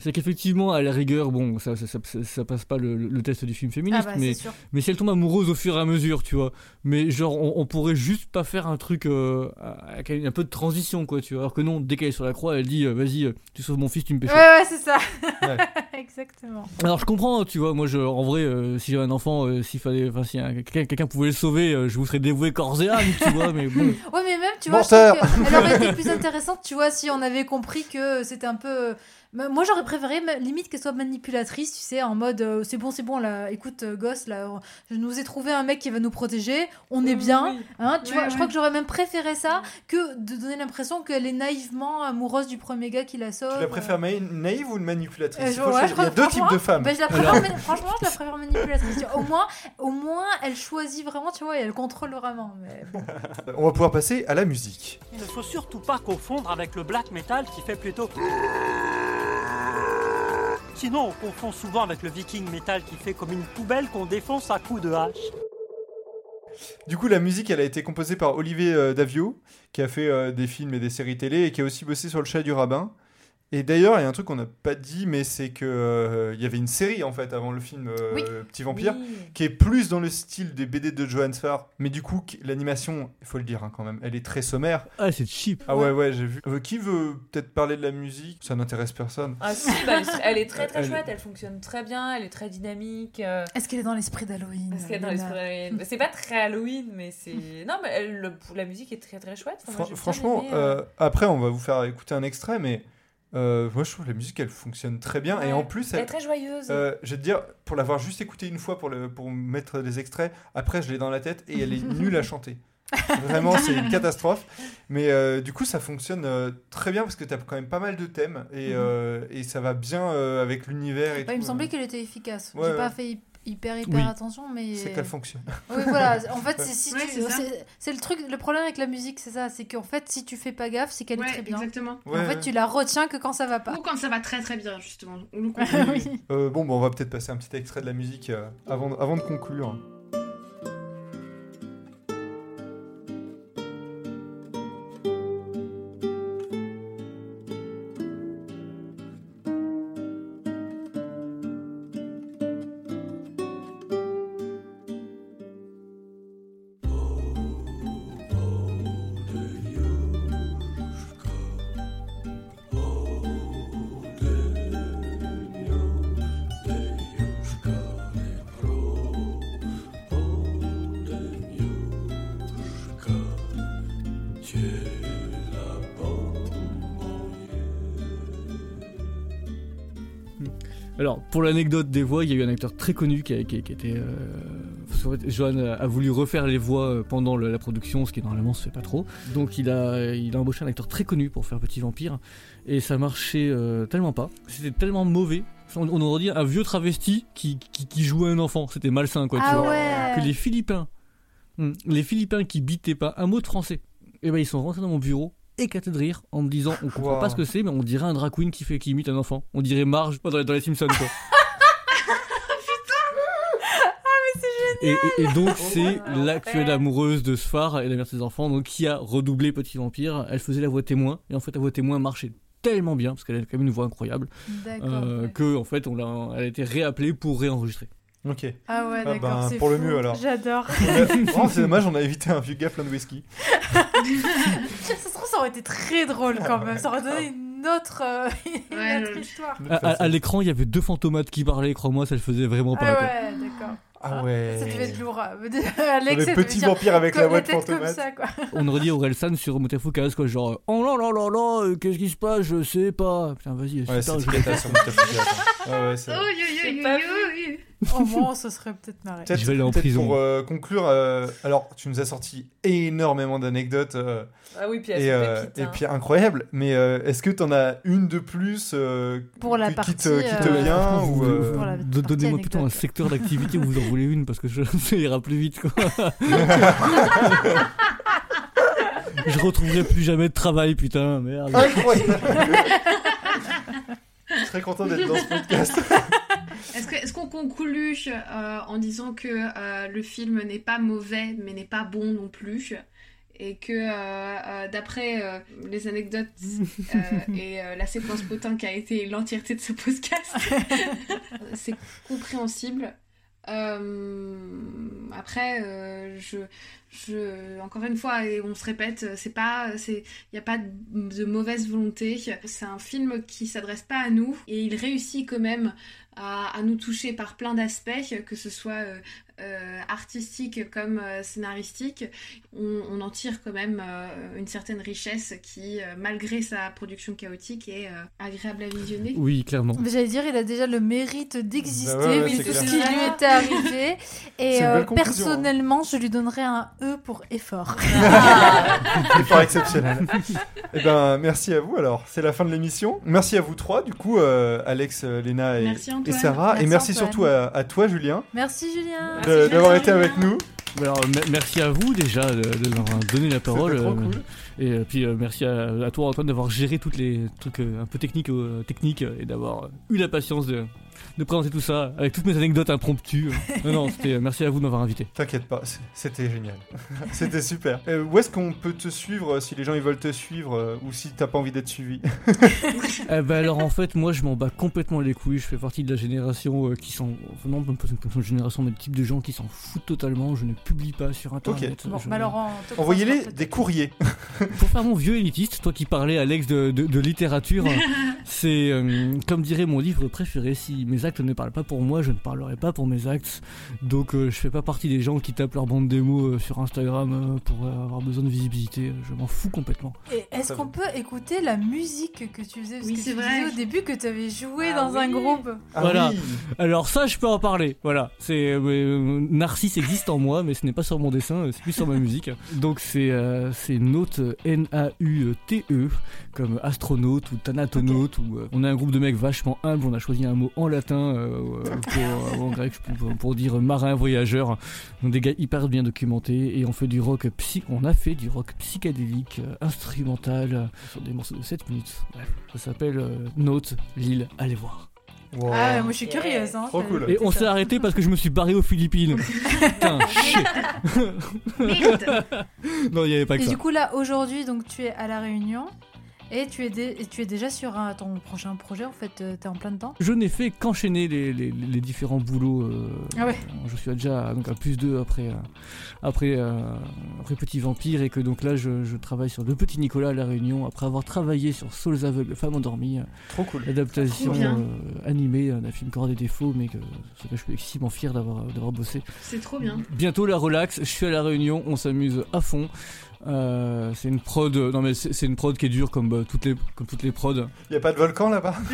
C'est qu'effectivement, à la rigueur, bon, ça, ça, ça, ça- ça passe pas le, le test du film féministe, Ah bah, mais, mais si elle tombe amoureuse au fur et à mesure, tu vois. Mais genre, on, on pourrait juste pas faire un truc euh, avec un peu de transition, quoi, tu vois. Alors que non, dès qu'elle est sur la croix, elle dit euh, Vas-y, euh, tu sauves mon fils, tu me Ouais, pêches. ouais, c'est ça. Ouais. Exactement. Alors je comprends, tu vois, moi je, en vrai, euh, si j'avais un enfant, euh, s'il fallait, enfin si un- quelqu'un pouvait le sauver, euh, je vous serais dévoué corps et âme, tu vois, mais bon. Ouais, mais même, tu vois, je trouve qu'elle aurait été plus intéressante, tu vois, si on avait compris que c'était un peu. Moi, j'aurais préféré limite qu'elle soit manipulatrice, tu sais, en mode euh, c'est bon, c'est bon, là, écoute, euh, gosse, là, je nous ai trouvé un mec qui va nous protéger, on est bien, Oui. hein, tu vois. Je crois que j'aurais même préféré ça que de donner l'impression qu'elle est naïvement amoureuse du premier gars qui la sauve. Tu la préfères naïve ou une manipulatrice? Euh, Il je- ouais, je Il y a deux types de femmes. bah, je la préfère mani- franchement, je la préfère manipulatrice. Au moins, au moins, elle choisit vraiment, tu vois, et elle contrôle vraiment. Mais bon. On va pouvoir passer à la musique. Il ne faut surtout pas confondre avec le black metal qui fait plutôt. Sinon, on confond souvent avec le viking metal qui fait comme une poubelle qu'on défonce à coups de hache. Du coup, la musique, elle a été composée par Olivier euh, Davio, qui a fait euh, des films et des séries télé et qui a aussi bossé sur le chat du rabbin. Et d'ailleurs, il y a un truc qu'on n'a pas dit, mais c'est que euh, il y avait une série en fait avant le film euh, Oui. Petit Vampire, Oui. qui est plus dans le style des BD de Johannes Farr, mais du coup, l'animation, il faut le dire hein, quand même, elle est très sommaire. Ah, c'est cheap. Ah ouais, ouais, j'ai vu. Euh, qui veut peut-être parler de la musique? Ça n'intéresse personne. Ah si, bah, elle, est- très très Elle- chouette, elle fonctionne très bien, elle est très dynamique. euh, Est-ce qu'elle est dans l'esprit d'Halloween? Parce qu'elle est dans l'esprit d'Halloween? C'est pas très Halloween, mais c'est. Non, mais elle- le- la musique est très très chouette. Enfin, moi, franchement, aimé, euh, euh, après, on va vous faire écouter un extrait, mais euh, moi, je trouve que la musique, elle fonctionne très bien. Et en plus, elle elle, est très joyeuse. Euh, je vais te dire, pour l'avoir juste écouté une fois pour, le, pour mettre les extraits, après je l'ai dans la tête et elle est nulle à chanter. Vraiment, c'est une catastrophe. Mais euh, du coup, ça fonctionne très bien parce que tu as quand même pas mal de thèmes et, Mhm. et ça va bien avec l'univers. il me semblait euh. qu'elle était efficace. Ouais, J'ai pas fait hyper hyper Oui. attention, mais. C'est qu'elle fonctionne. Oui, voilà. En fait, c'est si Ouais, tu- c'est le truc, le problème avec la musique, c'est ça, c'est qu'en fait, si tu fais pas gaffe, c'est qu'elle est très bien. exactement. Ouais, en fait, ouais. tu la retiens que quand ça va pas. Ou quand ça va très très bien, justement. On le comprend. oui. Euh, bon, bah, on va peut-être passer un petit extrait de la musique euh, avant, avant de conclure. Alors, pour l'anecdote des voix, il y a eu un acteur très connu qui, a- qui- qui était. euh, Johan a, voulu refaire les voix euh, pendant le- la production, ce qui normalement se fait pas trop. Donc, il a, il a embauché un acteur très connu pour faire Petit Vampire. Et ça marchait euh, tellement pas. C'était tellement mauvais. On, on aurait dit un vieux travesti qui, qui, qui jouait un enfant. C'était malsain, quoi. tu Ah vois. ouais. Que les Philippins, hmm, les Philippins qui bitaient pas un mot de français, et ben ils sont rentrés dans mon bureau éclatés de rire en me disant on comprend Wow. pas ce que c'est mais on dirait un drag queen qui fait qui imite un enfant on dirait Marge dans les, dans les Simpsons quoi Et, et- et donc, c'est l'actuelle amoureuse de Sfar et la mère de ses enfants, donc qui a redoublé Petit Vampire. Elle faisait la voix témoin, et en fait, la voix témoin marchait tellement bien, parce qu'elle a quand même une voix incroyable, D'accord, euh, ouais. que en fait, on l'a, elle a été réappelée pour réenregistrer. Ok. Ah ouais, Ah d'accord, ben, c'est pour le fou. mieux alors. J'adore. A- Oh, c'est dommage, on a évité un vieux gars plein de whisky. ça se trouve, ça aurait été très drôle quand même. Ça aurait donné une autre, euh, une Ouais, autre le- histoire. À, à- à l'écran, il y avait deux fantomates qui parlaient, crois-moi, ça le faisait vraiment pas. Ah ouais, d'accord. Ah ouais. Ça devait être lourd. Alex, Les ça devait petits dire vampires avec la voix de fantomate. On aurait dit Orelsan sur Mutafukaz, quoi, genre Oh là là là là, euh, qu'est-ce qui se passe? Je sais pas. Putain, vas-y, Ouais, c'est je sur Mutafukaz, hein. Ouais, ouais, c'est- Oh, yo, yo, yo, yo. Au moins, ça serait peut-être marré. Peut-être Je vais aller en prison. Pour euh, conclure, euh, alors tu nous as sorti énormément d'anecdotes euh, Ah oui, puis et, euh, hein. puis incroyables, mais euh, est-ce que t'en as une de plus euh, Pour la qui, qui te, qui te euh, vient ou euh, Donnez-moi plutôt un secteur d'activité où vous en voulez une parce que je, ça ira plus vite. Quoi. je retrouverai plus jamais de travail, putain, merde. Incroyable Je serais content d'être dans ce podcast. Est-ce qu'on conclut euh, en disant que euh, le film n'est pas mauvais mais n'est pas bon non plus et que euh, euh, d'après euh, les anecdotes euh, et euh, la séquence potin qui a été l'entièreté de ce podcast, c'est compréhensible. Euh, après, euh, je, je, encore une fois, et on se répète, c'est pas, c'est, il n'y a pas de, mauvaise volonté. C'est un film qui s'adresse pas à nous et il réussit quand même à, à nous toucher par plein d'aspects, que ce soit euh, euh, artistique comme euh, scénaristique. On, on en tire quand même euh, une certaine richesse qui, euh, malgré sa production chaotique, est euh, agréable à visionner. Oui, clairement. J'allais dire, il a déjà le mérite d'exister, Bah ouais, ouais, vu tout ce qui lui était arrivé. Et euh, hein. personnellement, je lui donnerais un E pour effort. Effort exceptionnel. Eh ben, merci à vous. Alors, c'est la fin de l'émission. Merci à vous trois, du coup, euh, Alex, Léna et. Et Sarah. et Merci, Antoine. surtout à, à toi, Julien, Merci Julien. d'avoir Julien. été avec nous. Alors, merci à vous déjà de, de m'avoir donné la parole. Trop euh, cool. Et euh, puis euh, merci à, à toi Antoine d'avoir géré toutes les trucs euh, un peu techniques, euh, techniques et d'avoir eu la patience de, de présenter tout ça avec toutes mes anecdotes impromptues. non, non, c'était euh, merci à vous de m'avoir invité. T'inquiète pas, c'était génial. c'était super. Euh, où est-ce qu'on peut te suivre euh, si les gens ils veulent te suivre euh, ou si t'as pas envie d'être suivi? Eh ben alors en fait moi je m'en bats complètement les couilles. Je fais partie de la génération euh, qui s'en enfin, non même pas une génération mais le type de gens qui s'en foutent totalement. Je ne publie pas sur internet. Bon, Je- bah Envoyez-les des courriers. Pour faire mon vieux élitiste, toi qui parlais Alex de, de, de littérature, c'est euh, comme dirait mon livre préféré, si mes actes ne parlent pas pour moi, je ne parlerai pas pour mes actes. Donc euh, je fais pas partie des gens qui tapent leur bande démo euh, sur Instagram euh, pour euh, avoir besoin de visibilité. Je m'en fous complètement. Et Est-ce qu'on peut écouter la musique que tu faisais? Parce Oui, que c'est tu vrai. disais au début que tu avais joué Ah dans un groupe. Ah Voilà. oui. Alors ça, je peux en parler. Voilà, c'est euh, Narcisse existe en moi, mais ce n'est pas sur mon dessin, c'est plus sur ma musique. Donc c'est euh, c'est Naute N A U T E comme astronaute ou thanatonaute. Ou euh, on a un groupe de mecs vachement humbles. On a choisi un mot en latin euh, euh, pour, en grec pour, pour dire marin voyageur. Donc des gars hyper bien documentés et on fait du rock psy. On a fait du rock psychédélique euh, instrumental sur des morceaux de 7 minutes. Bref, ça s'appelle euh, Naute Lille. Allez voir. Wow. Ah, ouais, moi je suis curieuse. Hein, Trop Ça- cool. Et on s'est arrêté parce que je me suis barré aux Philippines. Putain, shit. Non, il n'y avait pas que Et ça. du coup, là, aujourd'hui, donc tu es à La Réunion. Et tu es, dé- et tu es déjà sur un- ton prochain projet, en fait, euh, t'es en plein dedans? Je n'ai fait qu'enchaîner les, les- les différents boulots. euh, Ah ouais. Je suis déjà donc, à plus 2 après, euh, après, euh, après Petit Vampire et que donc là je, je travaille sur Le Petit Nicolas à La Réunion après avoir travaillé sur Souls aveugles, Femmes endormies, euh, Trop cool. l'adaptation Trop bien. euh, animée euh, d'un film qui aura des défauts mais que, sur lequel je suis extrêmement fier d'avoir d'avoir bossé. C'est trop bien. Bientôt la relax, je suis à la Réunion, on s'amuse à fond. Euh, c'est une prod, non mais c'est une prod qui est dure comme bah, toutes les comme toutes les prods. Y a pas de volcan là-bas?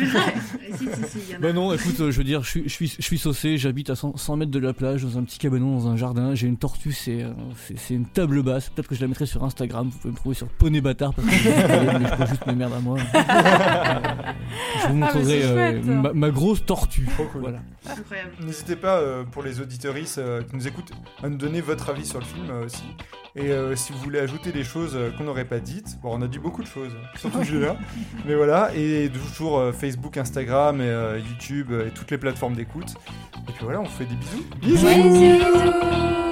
Si, si, si, il y en a. Bah non, écoute, euh, je veux dire, je suis, je suis, je suis saucé, j'habite à 100, 100 mètres de la plage, dans un petit cabanon, dans un jardin, j'ai une tortue, c'est euh, c'est- une table basse, peut-être que je la mettrai sur Instagram, vous pouvez me trouver sur Poney Bâtard, parce que je, mais je pose juste mes merdes à moi. Euh, je vous montrerai euh, chouette. ma, ma grosse tortue. Trop cool. Voilà. N'hésitez pas, euh, pour les auditoristes euh, qui nous écoutent, à nous donner votre avis sur le film euh, aussi. Et euh, si vous voulez ajouter des choses euh, qu'on n'aurait pas dites, bon, on a dit beaucoup de choses, surtout Julien. Mais voilà, et toujours euh, Facebook, Instagram, et, euh, YouTube et toutes les plateformes d'écoute. Et puis voilà, on vous fait des bisous. Bisous.